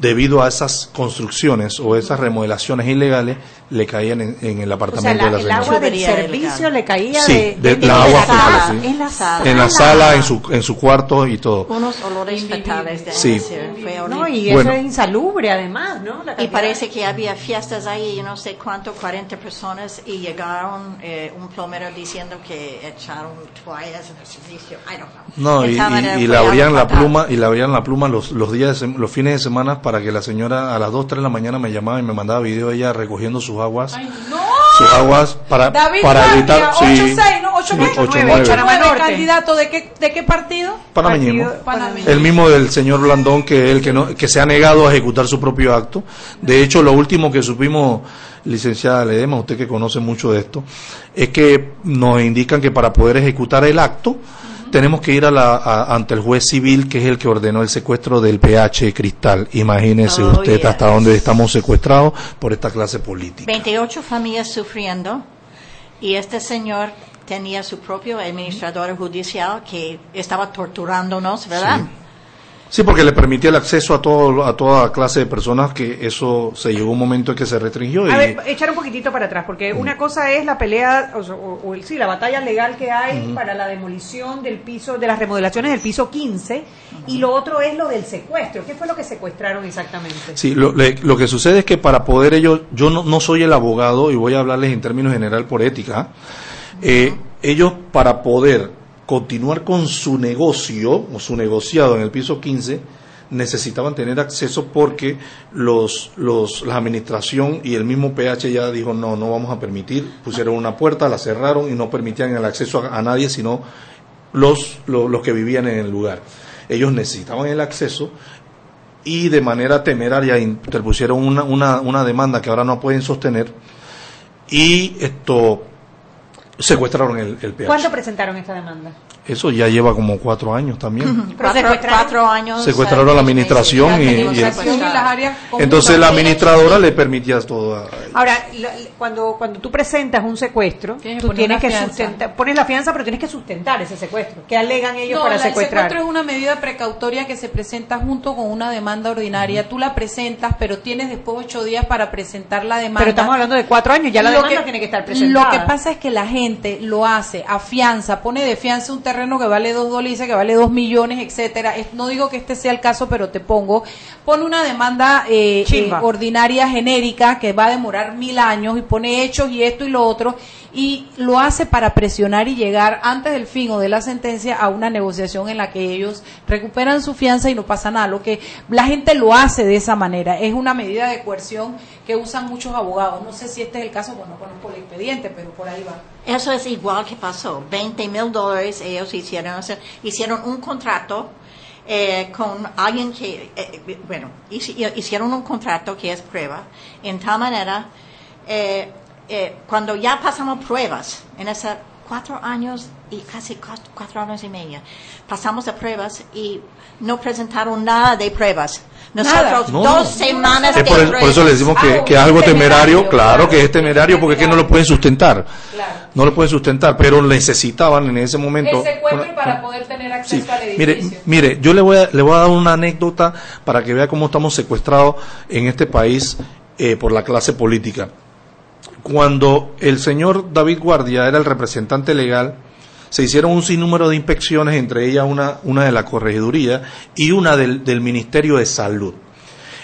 debido a esas construcciones o esas remodelaciones ilegales, le caían en, en el
O sea,
apartamento
la-
de la
el
señora.
agua del servicio le caía
Sí,
de,
de la agua
sala,
fecal, sí.
En la sala.
En la sala, en su, en su cuarto y todo.
Unos olores fatales de
Sí.
fue
No,
horrible.
y
Bueno.
eso es insalubre además, ¿no? La
Y parece que había fiestas ahí, yo no sé cuánto, 40 personas, y llegaron eh, un plomero diciendo que echaron toallas en el servicio. I don't know.
No, y, y- y
el
le abrían la pluma, y le abrían la pluma los, los días, de los fines de semana para que la señora a las 2, 3 de la mañana me llamaba y me mandaba video de ella recogiendo sus aguas. Sus aguas para,
David
para evitar.
8
sí,
6, ¿no? 8
sí,
9,
ocho,
8
nueve.
9, candidato de qué, de qué partido?
Panameñismo. El mismo del señor Blandón que él que no que se ha negado a ejecutar su propio acto. De hecho, lo último que supimos, licenciada Ledema, usted que conoce mucho de esto, es que nos indican que para poder ejecutar el acto tenemos que ir a la, a- ante el juez civil que es el que ordenó el secuestro del PH Cristal. Imagínese
Oh,
usted hasta dónde estamos secuestrados por esta clase política.
28 familias sufriendo y este señor tenía su propio administrador judicial que estaba torturándonos, ¿verdad?
Sí, porque le permitía el acceso a todo a toda clase de personas que eso se llegó un momento en que se restringió y
A ver, echar un poquitito para atrás, porque una cosa es la pelea, o, sea, o- o el- sí, la batalla legal que hay para la demolición del piso, de las remodelaciones del piso 15, y lo otro es lo del secuestro. ¿Qué fue lo que secuestraron exactamente?
Sí, lo, le- lo que sucede es que para poder ellos, yo no, no soy el abogado y voy a hablarles en términos general por ética, eh, ellos para poder continuar con su negocio o su negociado en el piso 15 necesitaban tener acceso porque los, los, la administración y el mismo PH ya dijo no, no vamos a permitir, pusieron una puerta, la cerraron y no permitían el acceso a, nadie sino los, los, los que vivían en el lugar. Ellos necesitaban el acceso y de manera temeraria interpusieron una, una, una demanda que ahora no pueden sostener y esto secuestraron el, el PH.
¿Cuándo presentaron esta demanda?
Eso ya lleva como cuatro años también.
Cuatro, cuatro años.
Secuestraron a la administración y, y-
y las áreas
entonces la administradora le permitía todo. a-
Ahora, la- cuando, cuando tú presentas un secuestro,
Tienes
tú tienes que sustentar, pones la fianza, pero tienes que sustentar ese secuestro. ¿Qué alegan ellos
No,
para
la- el
secuestrar?
secuestro es una medida precautoria que se presenta junto con una demanda ordinaria. Tú la presentas, pero tienes después ocho días para presentar la demanda.
Pero estamos hablando de cuatro años, ya la
Lo
demanda
que-
tiene que estar presentada.
Lo que pasa es que la gente lo hace a fianza, pone de fianza un terreno que vale dos dólares, que vale dos millones, etcétera. No digo que este sea el caso, pero te pongo, pone una demanda eh, eh, ordinaria genérica que va a demorar mil años y pone hechos y esto y lo otro y lo hace para presionar y llegar antes del fin o de la sentencia a una negociación en la que ellos recuperan su fianza y no pasa nada. Lo que la gente lo hace de esa manera es una medida de coerción que usan muchos abogados. No sé si este es el caso, pues no conozco el expediente, pero por ahí va.
Eso es igual que pasó. 20 mil dólares ellos hicieron, o hicieron un contrato eh, con alguien que, eh, bueno, hici- hicieron un contrato que es prueba, en tal manera, eh, eh, cuando ya pasamos pruebas, en esos cuatro años y casi cuatro, cuatro años y media, pasamos de pruebas y no presentaron nada de pruebas. Nosotros
No,
dos
no.
semanas
Es
de
por, el-
pruebas.
por eso le decimos que, que es algo temerario, claro que es temerario porque es que no lo pueden sustentar. No lo pueden sustentar, pero necesitaban en ese momento.
El secuestro
una-
para poder tener acceso
Sí,
al edificio.
mire, mire, yo le voy, a, le voy a dar una anécdota para que vea cómo estamos secuestrados en este país eh, por la clase política. Cuando el señor David Guardia era el representante legal, se hicieron un sinnúmero de inspecciones, entre ellas una, una de la corregiduría y una del, del Ministerio de Salud.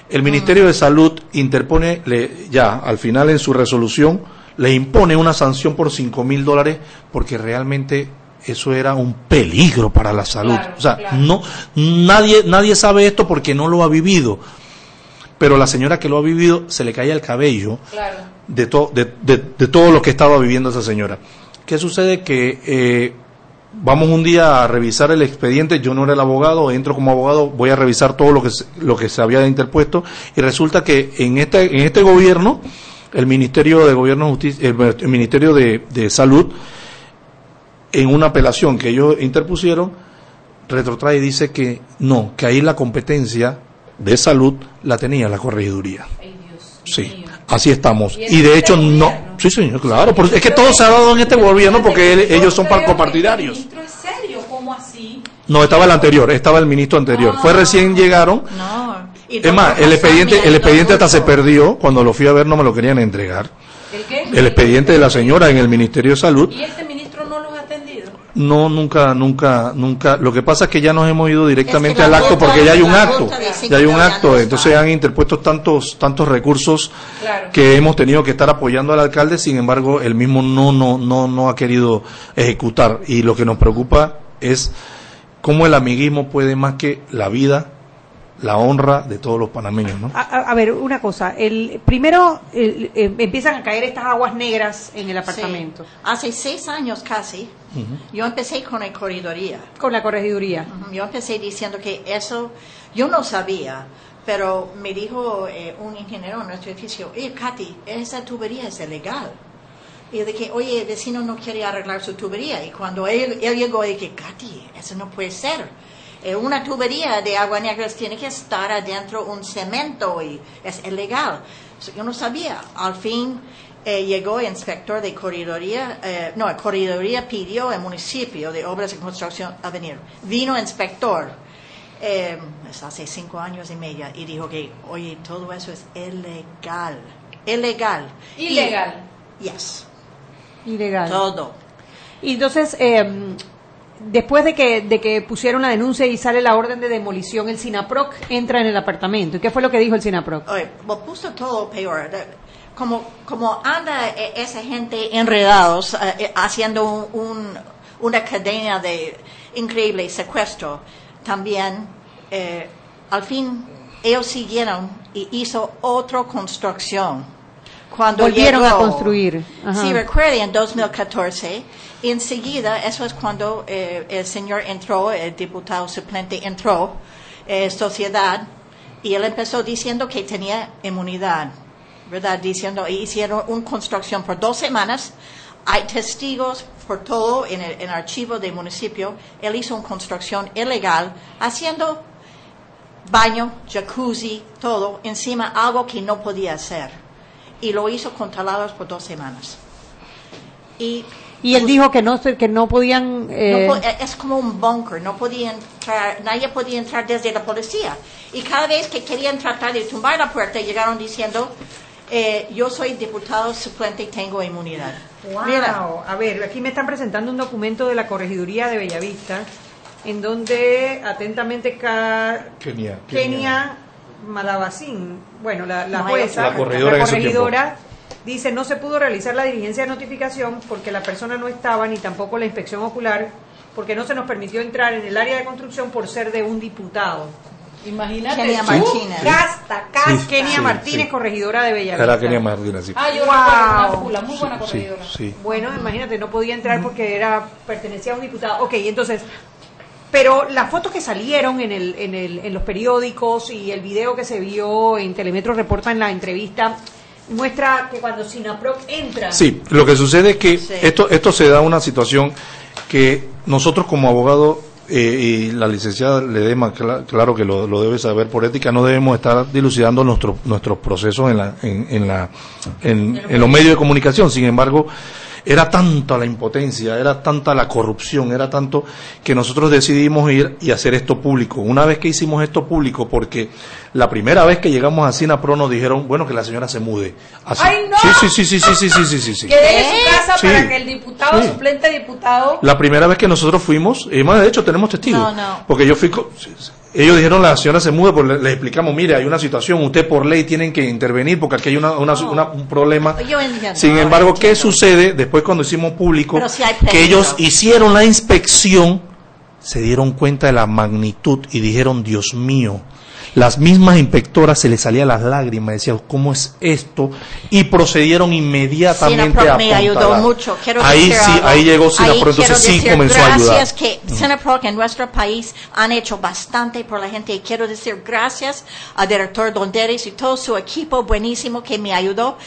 El Ministerio de Salud interpone, le- ya al final en su resolución, le impone una sanción por 5 mil dólares porque realmente eso era un peligro para la salud.
Claro,
o sea,
claro.
no, nadie, nadie sabe esto porque no lo ha vivido. Pero la señora que lo ha vivido se le caía el cabello de, to- de, de- de todo lo que estaba viviendo esa señora. ¿Qué sucede? Que eh, vamos un día a revisar el expediente, yo no era el abogado, entro como abogado, voy a revisar todo lo que se, lo que se había interpuesto y resulta que en este, en este gobierno, el Ministerio de Gobierno Justicia, el, el Ministerio de, de Salud, en una apelación que ellos interpusieron, retrotrae y dice que no, que ahí la competencia de salud la tenía la corregiduría. Sí, así estamos. Y de hecho no, sí señor, claro, es que todo se ha dado en este gobierno porque él- ellos son partidarios.
ministro es serio, ¿cómo así?
No, estaba el anterior, estaba el ministro anterior. Fue recién llegaron.
No.
Es más, el expediente, el expediente hasta se perdió. Cuando lo fui a ver no me lo querían entregar.
¿El qué?
El expediente de la señora en el Ministerio de Salud.
¿Y este ministro no los ha atendido?
No, nunca, nunca, nunca. Lo que pasa es que ya nos hemos ido directamente
Es que la
al acto porque ya hay un acto. Ya hay un acto. Entonces han interpuesto tantos, tantos recursos
Claro.
que hemos tenido que estar apoyando al alcalde. Sin embargo, él mismo no, no, no, no ha querido ejecutar. Y lo que nos preocupa es cómo el amiguismo puede más que la vida, la honra de todos los panameños, ¿no?
A, a- a ver, una cosa. El, primero el- eh, empiezan a caer estas aguas negras en el apartamento.
Sí. Hace seis años casi, yo empecé con la corridoría.
Con la corregiduría.
Yo empecé diciendo que eso, yo no sabía, pero me dijo eh, un ingeniero en nuestro edificio, oye, Katy, esa tubería es ilegal. Y yo dije, oye, el vecino no quiere arreglar su tubería. Y cuando él, él llegó, dije, Katy, eso no puede ser. Eh, una tubería de agua negra tiene que estar adentro un cemento y es ilegal. Yo no sabía. Al fin eh, llegó el inspector de corridoría, eh, no, el corridoría pidió al municipio de obras de construcción a venir. Vino el inspector, eh, es hace cinco años y media, y dijo que, oye, todo eso es ilegal. Ilegal. Y-
Ilegal.
yes.
Ilegal.
Todo.
Y entonces, eh, después de que, de que pusieron la denuncia y sale la orden de demolición, el SINAPROC entra en el apartamento. ¿Y qué fue lo que dijo el SINAPROC?
Oye, lo puso todo peor. Como, como anda eh, esa gente enredados eh, eh, haciendo un- un- una cadena de increíble secuestro, también eh, al fin ellos siguieron y hizo otra construcción. Cuando
Volvieron
llegó-
a construir. Ajá.
Sí, recuerde, en 2014, enseguida, eso es cuando eh, el señor entró, el diputado suplente entró, eh, sociedad, y él empezó diciendo que tenía inmunidad, ¿verdad? Diciendo, hicieron una construcción por dos semanas, hay testigos por todo en el, archivo del municipio, él hizo una construcción ilegal, haciendo baño, jacuzzi, todo, encima algo que no podía hacer. Y lo hizo con taladros por dos semanas. Y,
Y él dijo que no, se- que no podían... eh,
no es como un bunker, no podía entrar, nadie podía entrar desde la policía. Y cada vez que querían tratar de tumbar la puerta, llegaron diciendo, eh, yo soy diputado suplente y tengo inmunidad.
Wow.
Mira.
A ver, aquí me están presentando un documento de la Corregiduría de Bellavista, en donde atentamente ca-
Kenia.
Kenia Madabacín, bueno, la, la
No,
jueza,
La corregidora en ese
corregidora, dice no se pudo realizar la diligencia de notificación porque la persona no estaba ni tampoco la inspección ocular porque no se nos permitió entrar en el área de construcción por ser de un diputado.
Imagínate.
Kenia. Martínez.
Casta, casta.
Sí,
Kenia
sí,
Martínez,
sí.
corregidora de Bellavista.
Era Kenia Martínez, sí.
Ah, yo
Wow.
una muy buena
Sí,
corregidora.
sí.
Bueno, imagínate, no podía entrar porque era pertenecía a un diputado. Ok, entonces, pero las fotos que salieron en, el, en, el, en los periódicos y el video que se vio en Telemetro Reporta en la entrevista muestra que cuando Sinaproc entra.
Sí, lo que sucede es que
Sí.
esto, esto se da una situación que nosotros como abogados eh, y la licenciada Ledema, cla- claro que lo, lo debe saber por ética, no debemos estar dilucidando nuestros nuestros procesos en, la, en, en, la, en, en los medios de comunicación. Sin embargo, era tanta la impotencia, era tanta la corrupción, era tanto que nosotros decidimos ir y hacer esto público. Una vez que hicimos esto público, porque la primera vez que llegamos a Sinapro nos dijeron, bueno, que la señora se mude. Así.
¡Ay, no!
Sí, sí, sí, sí, sí, sí, sí, sí, sí, sí.
Que deje su casa
Sí.
para que el diputado,
Sí.
suplente diputado,
La primera vez que nosotros fuimos, y más de hecho tenemos testigos,
No, no.
porque yo fui, ellos dijeron la señora se muda, pues le- les explicamos, mire, hay una situación, usted por ley tienen que intervenir porque aquí hay una, una- una- un problema.
Yo entiendo,
Sin embargo, ¿qué
entiendo.
sucede después cuando hicimos público que ellos hicieron la inspección, se dieron cuenta de la magnitud y dijeron, Dios mío, las mismas inspectoras se les salían las lágrimas, decían, ¿cómo es esto? Y procedieron inmediatamente a
me ayudó mucho. Quiero
ahí
decir
sí,
algo.
ahí llegó
Ahí
Sinapro, entonces
quiero
sí
decir
comenzó a ayudar.
Gracias que Sinaproc en nuestro país han hecho bastante por la gente. Y quiero decir gracias al director Donderis y todo su equipo buenísimo que me ayudó.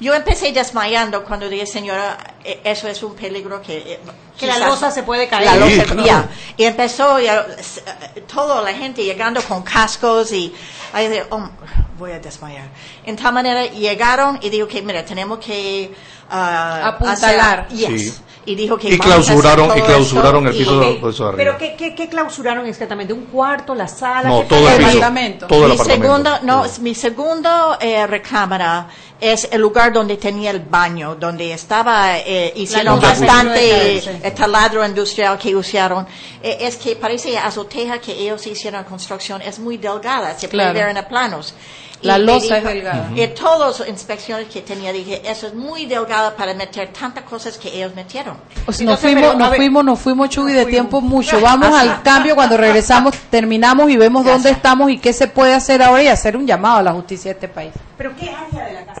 Yo empecé desmayando cuando dije, señora, eh, eso es un peligro que... eh,
Que la losa se puede caer.
La
Sí,
losa,
claro.
ya. Y empezó ya, s- eh, toda la gente llegando con cascos y ahí de, oh, voy a desmayar. En tal manera llegaron y dijo que, mira, tenemos que ah,
Apuntalar.
hacer- yes.
Sí.
Y dijo que
Y
a
clausuraron- y clausuraron
esto
el piso
y-
de- pues, arriba.
Pero ¿qué, qué, qué clausuraron exactamente? ¿Un cuarto, la sala?
No,
¿Qué
todo el piso.
Apartamento.
Todo el
mi
apartamento.
segundo, no,
Sí.
mi segundo eh, recámara es el lugar donde tenía el baño, donde estaba, eh, hicieron bastante eh, taladro industrial que usaron. Eh, es que parece azoteja que ellos hicieron la construcción, es muy delgada, se
Claro.
puede ver en los planos. Y
La losa es delgada.
Y todas las inspecciones que tenía, dije, eso es muy delgada para meter tantas cosas que ellos metieron.
Pues nos
Entonces,
fuimos,
pero,
nos
ver-
fuimos, nos fuimos, Chuy, de
fuimos.
tiempo mucho. Vamos al cambio cuando regresamos, terminamos y vemos dónde estamos y qué se puede hacer ahora y hacer un llamado a la justicia de este país.
¿Pero qué área de la casa?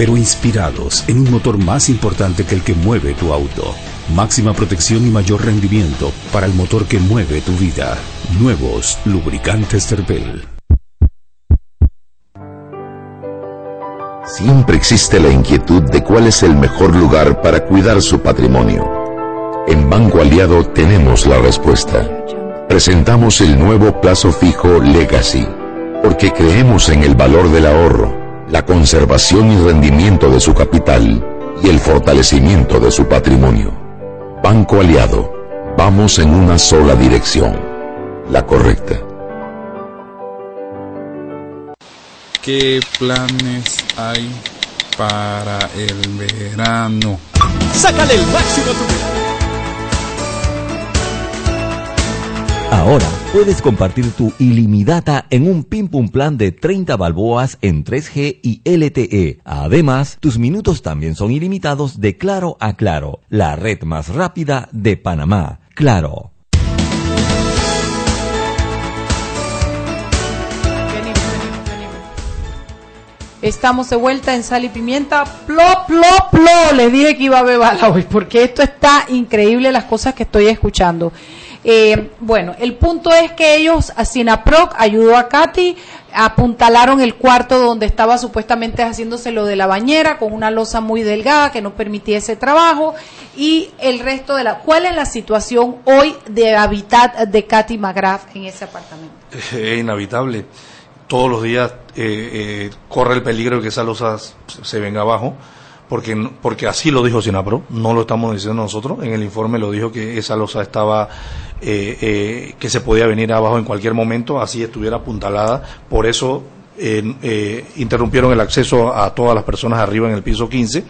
pero inspirados en un motor más importante que el que mueve tu auto. Máxima protección y mayor rendimiento para el motor que mueve tu vida. Nuevos lubricantes Terpel.
Siempre existe la inquietud de cuál es el mejor lugar para cuidar su patrimonio. En Banco Aliado tenemos la respuesta. Presentamos el nuevo plazo fijo Legacy, porque creemos en el valor del ahorro, la conservación y rendimiento de su capital y el fortalecimiento de su patrimonio. Banco Aliado, vamos en una sola dirección, la correcta.
¿Qué planes hay para el verano?
Sácale el máximo a tu
Ahora puedes compartir tu ilimitada en un Pim Pum plan de 30 balboas en 3G y LTE. Además, tus minutos también son ilimitados de Claro a Claro, la red más rápida de Panamá. Claro.
Estamos de vuelta en Sal y Pimienta. Plo, plo, plo. Les dije que iba a beber hoy porque esto está increíble las cosas que estoy escuchando. Eh, bueno, el punto es que ellos, a Sinaproc ayudó a Katy, apuntalaron el cuarto donde estaba supuestamente haciéndose lo de la bañera con una losa muy delgada que no permitía ese trabajo y el resto de la cuál es la situación hoy de hábitat de Katy McGrath en ese apartamento
Es inhabitable. Todos los días eh, eh, corre el peligro de que esa losa se venga abajo, porque, porque así lo dijo Sinapro, no lo estamos diciendo nosotros. En el informe lo dijo que esa losa estaba, eh, eh, que se podía venir abajo en cualquier momento, así estuviera apuntalada. Por eso eh, eh, interrumpieron el acceso a todas las personas arriba en el piso 15.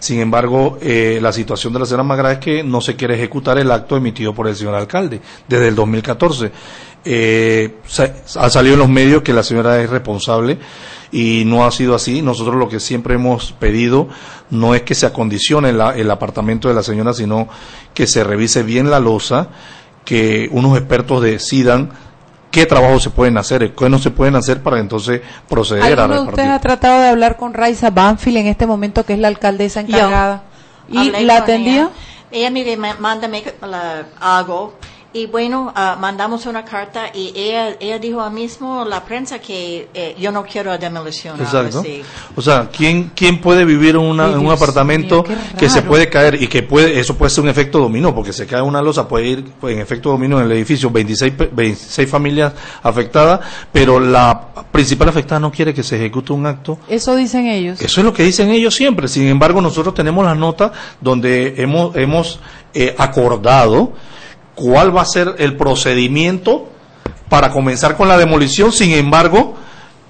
Sin embargo, eh, la situación de la señora Magra es que no se quiere ejecutar el acto emitido por el señor alcalde desde el 2014. Eh, ha salido en los medios que la señora es responsable y no ha sido así. Nosotros lo que siempre hemos pedido no es que se acondicione la- el apartamento de la señora, sino que se revise bien la losa, que unos expertos decidan qué trabajos se pueden hacer, qué no se pueden hacer para entonces proceder a
¿Alguno de ustedes
repartir.
ha tratado de hablar con Raiza Banfield en este momento que es la alcaldesa encargada? ¿Y
Hablé
la atendía?
Ella, ella me ma- manda me- la- algo y bueno, ah, mandamos una carta y ella, ella dijo a mismo la prensa que eh, yo no quiero demolición.
Exacto. O sea, ¿quién, quién puede vivir en, una-
Ay,
en un apartamento
mío,
que se puede caer y que puede, eso puede ser un efecto dominó, porque se cae una losa, puede ir pues, en efecto dominó en el edificio, 26, pe- 26 familias afectadas, pero la principal afectada no quiere que se ejecute un acto
Eso dicen ellos.
eso es lo que dicen ellos siempre. Sin embargo, nosotros tenemos las notas donde hemos, hemos eh, acordado cuál va a ser el procedimiento para comenzar con la demolición. Sin embargo,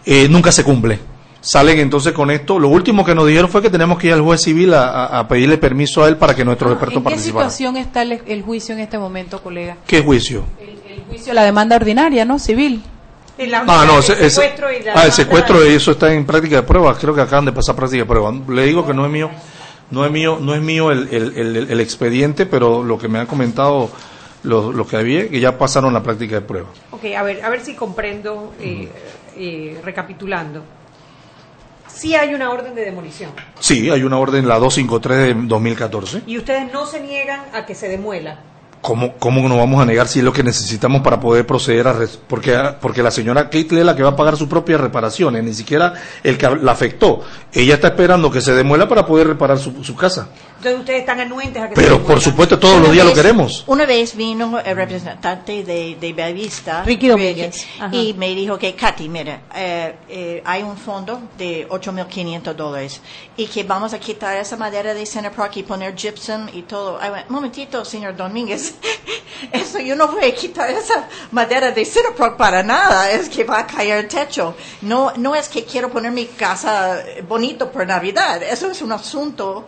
eh, nunca se cumple. Salen entonces con esto. Lo último que nos dijeron fue que tenemos que ir al juez civil a, pedirle permiso a él para que nuestros expertos
¿En qué situación está el, el juicio en este momento, colega?
¿Qué juicio?
El juicio, la demanda ordinaria, ¿no? Civil.
Ah, no, ese- ese- ah, el secuestro, eso está en práctica de prueba. Creo que acaban de pasar práctica de prueba. Le digo que no es mío, no es mío, no es mío el, el- el- el expediente, pero lo que me han comentado los lo que había, que ya pasaron la práctica de prueba.
Ok, a ver, a ver si comprendo, eh, eh, recapitulando. Sí hay una orden de demolición
Sí, hay una orden, la 253 de 2014.
y ustedes no se niegan a que se demuela.
¿Cómo, ¿Cómo nos vamos a negar si es lo que necesitamos para poder proceder a... res- porque, porque la señora Kate es la que va a pagar sus propias reparaciones, ni siquiera el que la afectó. Ella está esperando que se demuela para poder reparar su, su casa.
Entonces ustedes están anuentes a que se
Pero por supuesto todos los días lo
vez-
queremos.
Una vez vino el representante de, de Bellavista,
Ricky Domínguez.
Y me dijo que, Katy, mira, eh, eh, hay un fondo de 8.500 dólares y que vamos a quitar esa madera de Center Park y poner gypsum y todo. I went, momentito, señor Domínguez, eso yo no voy a quitar esa madera de Center Park para nada, es que va a caer el techo. No, no es que quiero poner mi casa bonito por Navidad, eso es un asunto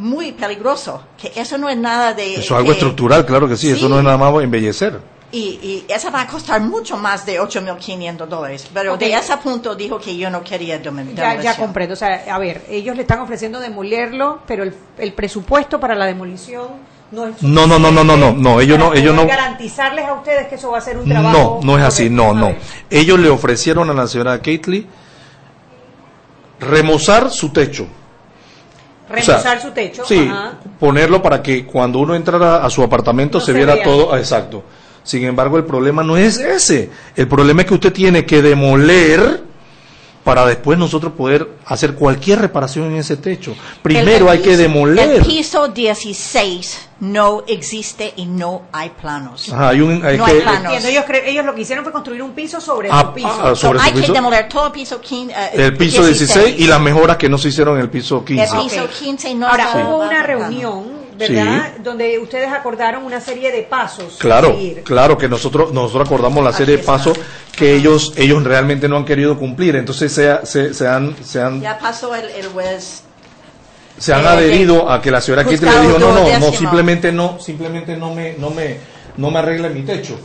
muy peligroso, que eso no es nada de...
Eso es algo
que-
estructural, claro que sí, eso no es nada más embellecer.
y, y esa va a costar mucho más de 8.500 dólares. Pero de ese punto dijo que yo no quería
Ya, ya comprendo. O sea, a ver, ellos le están ofreciendo demolerlo, pero el, el presupuesto para la demolición no es
No, no, no, no, no, no, no, ellos no, ellos no,
garantizarles a ustedes que eso va a ser un
no,
trabajo.
no es así, no, no. Ellos le ofrecieron a la señora Kately remozar su techo.
Remozar
O sea,
su techo.
Sí,
ajá.
ponerlo para que cuando uno entrara a su apartamento
No
se
se
viera todo, exacto. Sin embargo, el problema no es ese. El problema es que usted tiene que demoler para después nosotros poder hacer cualquier reparación en ese techo. Primero
El
hay que
piso-
demoler.
El piso 16 no existe y no hay planos.
Ajá, hay un- hay
no
que-
hay planos.
Entiendo, ellos, ellos lo que hicieron fue construir un piso sobre
Ah,
su piso.
ah, sobre
So,
su
hay
piso.
que demoler todo el piso 15. eh,
El piso 16 y las mejoras que no se hicieron en el piso 15.
El piso 15 no
Ahora, hubo una
plano.
reunión, ¿verdad? Donde ustedes acordaron una serie de pasos.
Claro, claro que nosotros nosotros acordamos la serie de pasos que ellos ellos realmente no han querido cumplir, entonces se, se, se han se han
Ya pasó el, el juez.
se han
eh,
adherido a que la señora Kitty le dijo no no no simplemente no simplemente no me no me no me arregle mi techo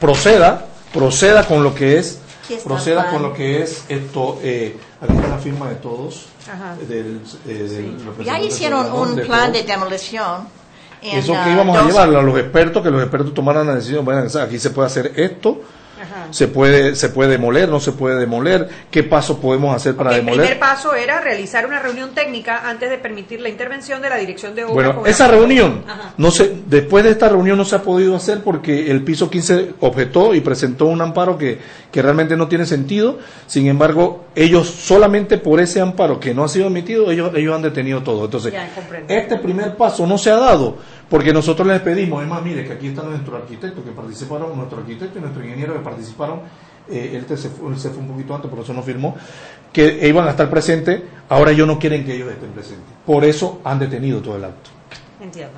proceda proceda con lo que es proceda con lo que es esto eh, aquí está la firma de todos
Ajá.
del, eh, del
Ya
representante
hicieron un
de
plan
todos.
de demolición.
Eso que íbamos a llevar a los expertos, que los expertos tomaran la decisión, bueno, aquí se puede hacer esto, se puede se puede demoler, no se puede demoler, qué paso podemos hacer para
El
demoler.
primer paso era realizar una reunión técnica antes de permitir la intervención de la dirección de obra.
Bueno, esa reunión,
Ajá.
no sé, después de esta reunión no se ha podido hacer porque el piso 15 objetó y presentó un amparo que, que realmente no tiene sentido. Sin embargo, ellos solamente por ese amparo que no ha sido emitido, ellos, ellos han detenido todo. Entonces,
Ya,
este primer paso no se ha dado porque nosotros les pedimos, es más, mire que aquí está nuestro arquitecto que participaron, nuestro arquitecto y nuestro ingeniero que participaron, eh, él te- se, él se fue un poquito antes, por eso no firmó, que iban a estar presentes, ahora ellos no quieren que ellos estén presentes. Por eso han detenido todo el acto.
Entiendo.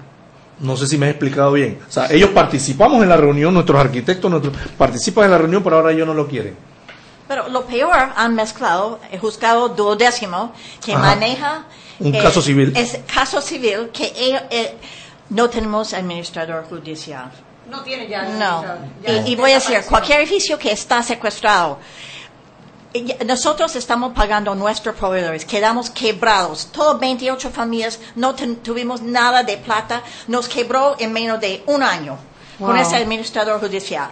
No sé si me he explicado bien. O sea, ellos participamos en la reunión, nuestros arquitectos nuestros, participan en la reunión, pero ahora ellos no lo quieren.
Pero lo peor, han mezclado el juzgado duodécimo que
Ajá.
maneja...
Un caso civil.
Es caso civil que ellos, eh, no tenemos administrador judicial.
No tiene ya.
No.
ya
Y, y voy a decir, cualquier edificio que está secuestrado, nosotros estamos pagando a nuestros proveedores, quedamos quebrados. Todas 28 familias no ten- tuvimos nada de plata, nos quebró en menos de un año con ese administrador judicial,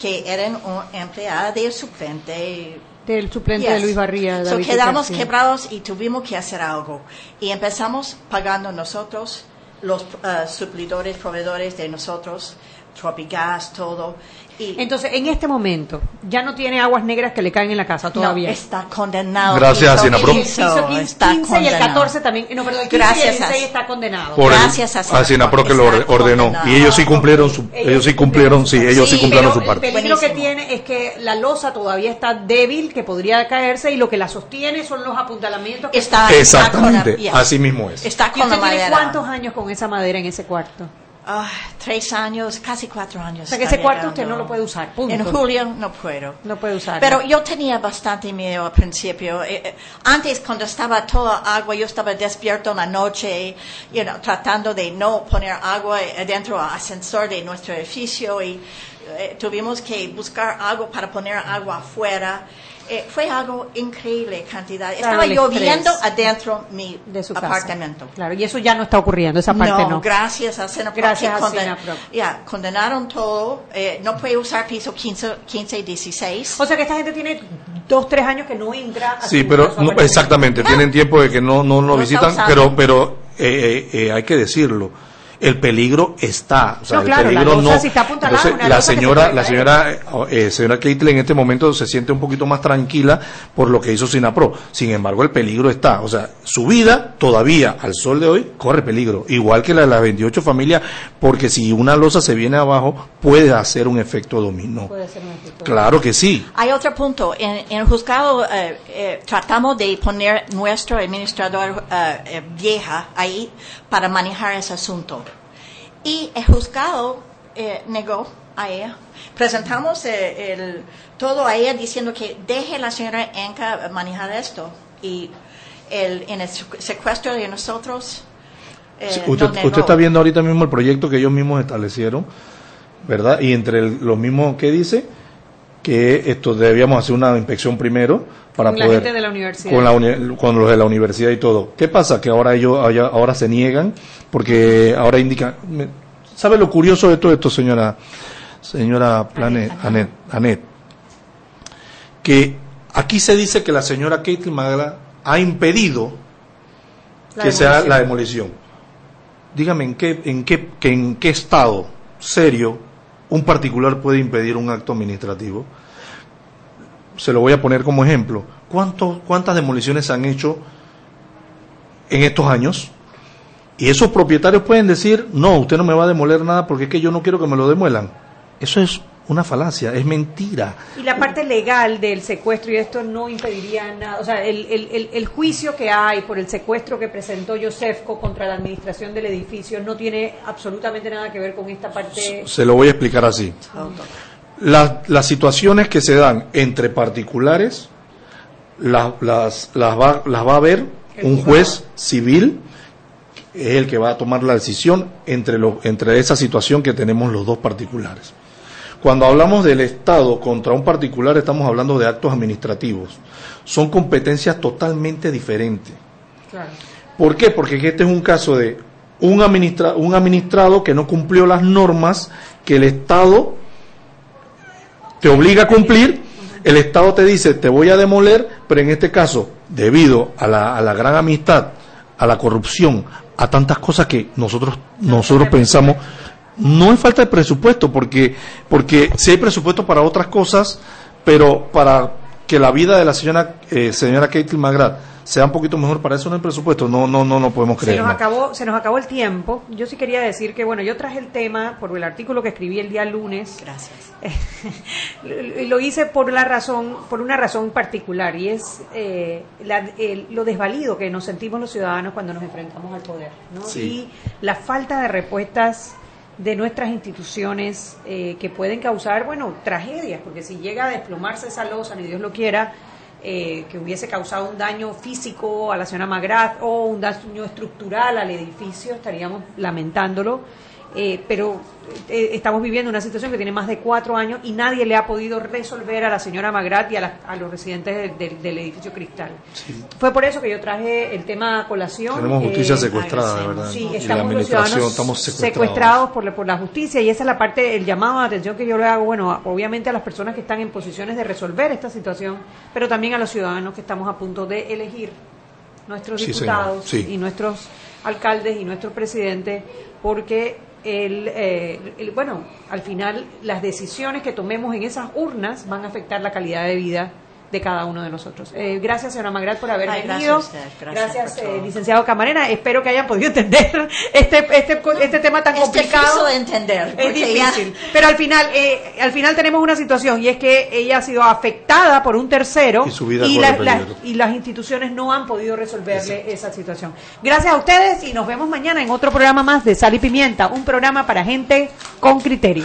que eran un empleado del suplente.
Del suplente de Luis Barría,
So, quedamos
García.
quebrados y tuvimos que hacer algo. Y empezamos pagando nosotros, los eh, suplidores, proveedores de nosotros, Tropigas, todo. Y
Entonces, en este momento, ya no tiene aguas negras que le caen en la casa todavía.
No, está condenado.
Gracias a Sinapro.
15
Piso 15,
está
15 y el
condenado.
14 también. No, perdón, el 15 y
Gracias
el
a-
16 está condenado.
Por el-
Gracias a
a Sinapro que lo ordenó.
condenado.
Y ellos sí cumplieron su, ellos sí cumplieron, sí, ellos sí cumplieron
pero
su parte.
El peligro que tiene es que la losa todavía está débil, que podría caerse, y lo que la sostiene son los apuntalamientos. Que
Está,
Exactamente,
está con la-
así mismo es.
Está
¿Y
la
usted tiene cuántos años con esa madera en ese cuarto?
Ah, tres años, casi cuatro años.
O sea, que ese cuarto usted no lo puede usar, punto.
En julio no puedo.
No puede usar.
Pero yo tenía bastante miedo al principio. Eh, eh, antes, cuando estaba toda agua, yo estaba despierto en la noche, you know, tratando de no poner agua dentro del ascensor de nuestro edificio y eh, tuvimos que buscar algo para poner agua afuera. Eh, fue algo increíble cantidad.
Claro,
estaba lloviendo
estrés
adentro mi
de su casa.
apartamento.
Claro, y eso ya no está ocurriendo, esa parte no.
gracias a Sinapro.
Gracias a Sinapro.
Ya, condenaron todo. eh, no puede usar piso 15, 15 y 16.
O sea que esta gente tiene dos, tres años que no entra a
Sí, pero no, exactamente, tienen tiempo de que no, no lo
No
visitan, pero, pero eh, eh, eh, hay que decirlo. El peligro está, o sea,
No,
el
claro, la
peligro
losa
no.
está
Entonces, la señora, la señora, eh, señora Keitel en este momento se siente un poquito más tranquila por lo que hizo Sinapro. Sin embargo, el peligro está, o sea, su vida todavía al sol de hoy corre peligro, igual que la de las 28 familias, porque si una losa se viene abajo puede hacer un efecto dominó.
Puede ser un efecto.
Claro que sí.
Hay otro punto. En, en el juzgado eh, eh, tratamos de poner nuestro administrador eh, eh, vieja ahí para manejar ese asunto. Y el juzgado eh, negó a ella. Presentamos eh, el, todo a ella diciendo que deje la señora Enca manejar esto. Y el, en el secuestro de nosotros. eh,
Sí, usted, usted está viendo ahorita mismo el proyecto que ellos mismos establecieron, ¿verdad? Y entre el- los mismos que dice que esto debíamos hacer una inspección primero para
Con la
poder
gente de la universidad.
con, la uni- con los de la universidad y todo. ¿Qué pasa? Que ahora ellos ahora- ahora se niegan porque ahora indican. me- ¿Sabe lo curioso de todo esto, señora señora Planet, Anet, Anet? Que aquí se dice que la señora Caitlin Magla ha impedido
La
que sea la demolición. Dígame en qué, en qué, que en qué estado serio un particular puede impedir un acto administrativo. Se lo voy a poner como ejemplo. ¿Cuántos, ¿Cuántas demoliciones se han hecho en estos años? Y esos propietarios pueden decir, no, usted no me va a demoler nada porque es que yo no quiero que me lo demuelan. Eso es una falacia, es mentira.
Y la parte legal del secuestro y esto no impediría nada. O sea, el, el, el, juicio que hay por el secuestro que presentó Josefco contra la administración del edificio no tiene absolutamente nada que ver con esta parte.
Se lo voy a explicar así. Las, las situaciones que se dan entre particulares las, las, las, va, las va a ver un juez civil, es el que va a tomar la decisión entre, lo, entre esa situación que tenemos los dos particulares. Cuando hablamos del Estado contra un particular, estamos hablando de actos administrativos. Son competencias totalmente diferentes.
Claro.
¿Por qué? Porque este es un caso de un, administra un administrado que no cumplió las normas que el Estado te obliga a cumplir, el Estado te dice, te voy a demoler, pero en este caso, debido a la, a la gran amistad, a la corrupción, a tantas cosas que nosotros, nosotros pensamos, no es falta de presupuesto, porque, porque si hay presupuesto para otras cosas, pero para que la vida de la señora, eh, señora Katie McGrath sea un poquito mejor, para eso no hay presupuesto, no, no, no, no podemos creer.
Se nos,
no.
acabó, se nos acabó el tiempo. Yo sí quería decir que, bueno, yo traje el tema por el artículo que escribí el día lunes.
Gracias.
lo lo hice por la razón, por una razón particular y es eh, la- el- lo desvalido que nos sentimos los ciudadanos cuando nos enfrentamos al poder, ¿no?
Sí.
Y la falta de respuestas de nuestras instituciones eh, que pueden causar, bueno, tragedias, porque si llega a desplomarse esa losa, ni Dios lo quiera, eh, que hubiese causado un daño físico a la señora Magrat o un daño estructural al edificio, estaríamos lamentándolo. Eh, pero eh, estamos viviendo una situación que tiene más de cuatro años y nadie le ha podido resolver a la señora Magrat y a, la- a los residentes del- del- del edificio Cristal. Fue por eso que yo traje el tema a colación.
Tenemos justicia
Eh,
secuestrada, de
agradecemos.
verdad.
Sí, estamos los ciudadanos
estamos secuestrados.
secuestrados por la, por la justicia y esa es la parte, el llamado de atención que yo le hago, bueno, obviamente a las personas que están en posiciones de resolver esta situación, pero también a los ciudadanos que estamos a punto de elegir nuestros
Sí,
diputados y nuestros alcaldes y nuestros presidentes, porque el, eh, bueno, al final las decisiones que tomemos en esas urnas van a afectar la calidad de vida de cada uno de nosotros. Eh, gracias, señora Magrat, por haber
Ay, gracias
venido.
usted, gracias por
eh,
todo.
licenciado Camarena. Espero que hayan podido entender este, este, este tema tan
Es
complicado.
difícil de entender,
Es difícil. Pero al final, eh, al final tenemos una situación y es que ella ha sido afectada por un tercero
Y su vida corre
la- la-
peligro.
y las instituciones no han podido resolverle esa situación. Gracias a ustedes y nos vemos mañana en otro programa más de Sal y Pimienta, un programa para gente con criterio.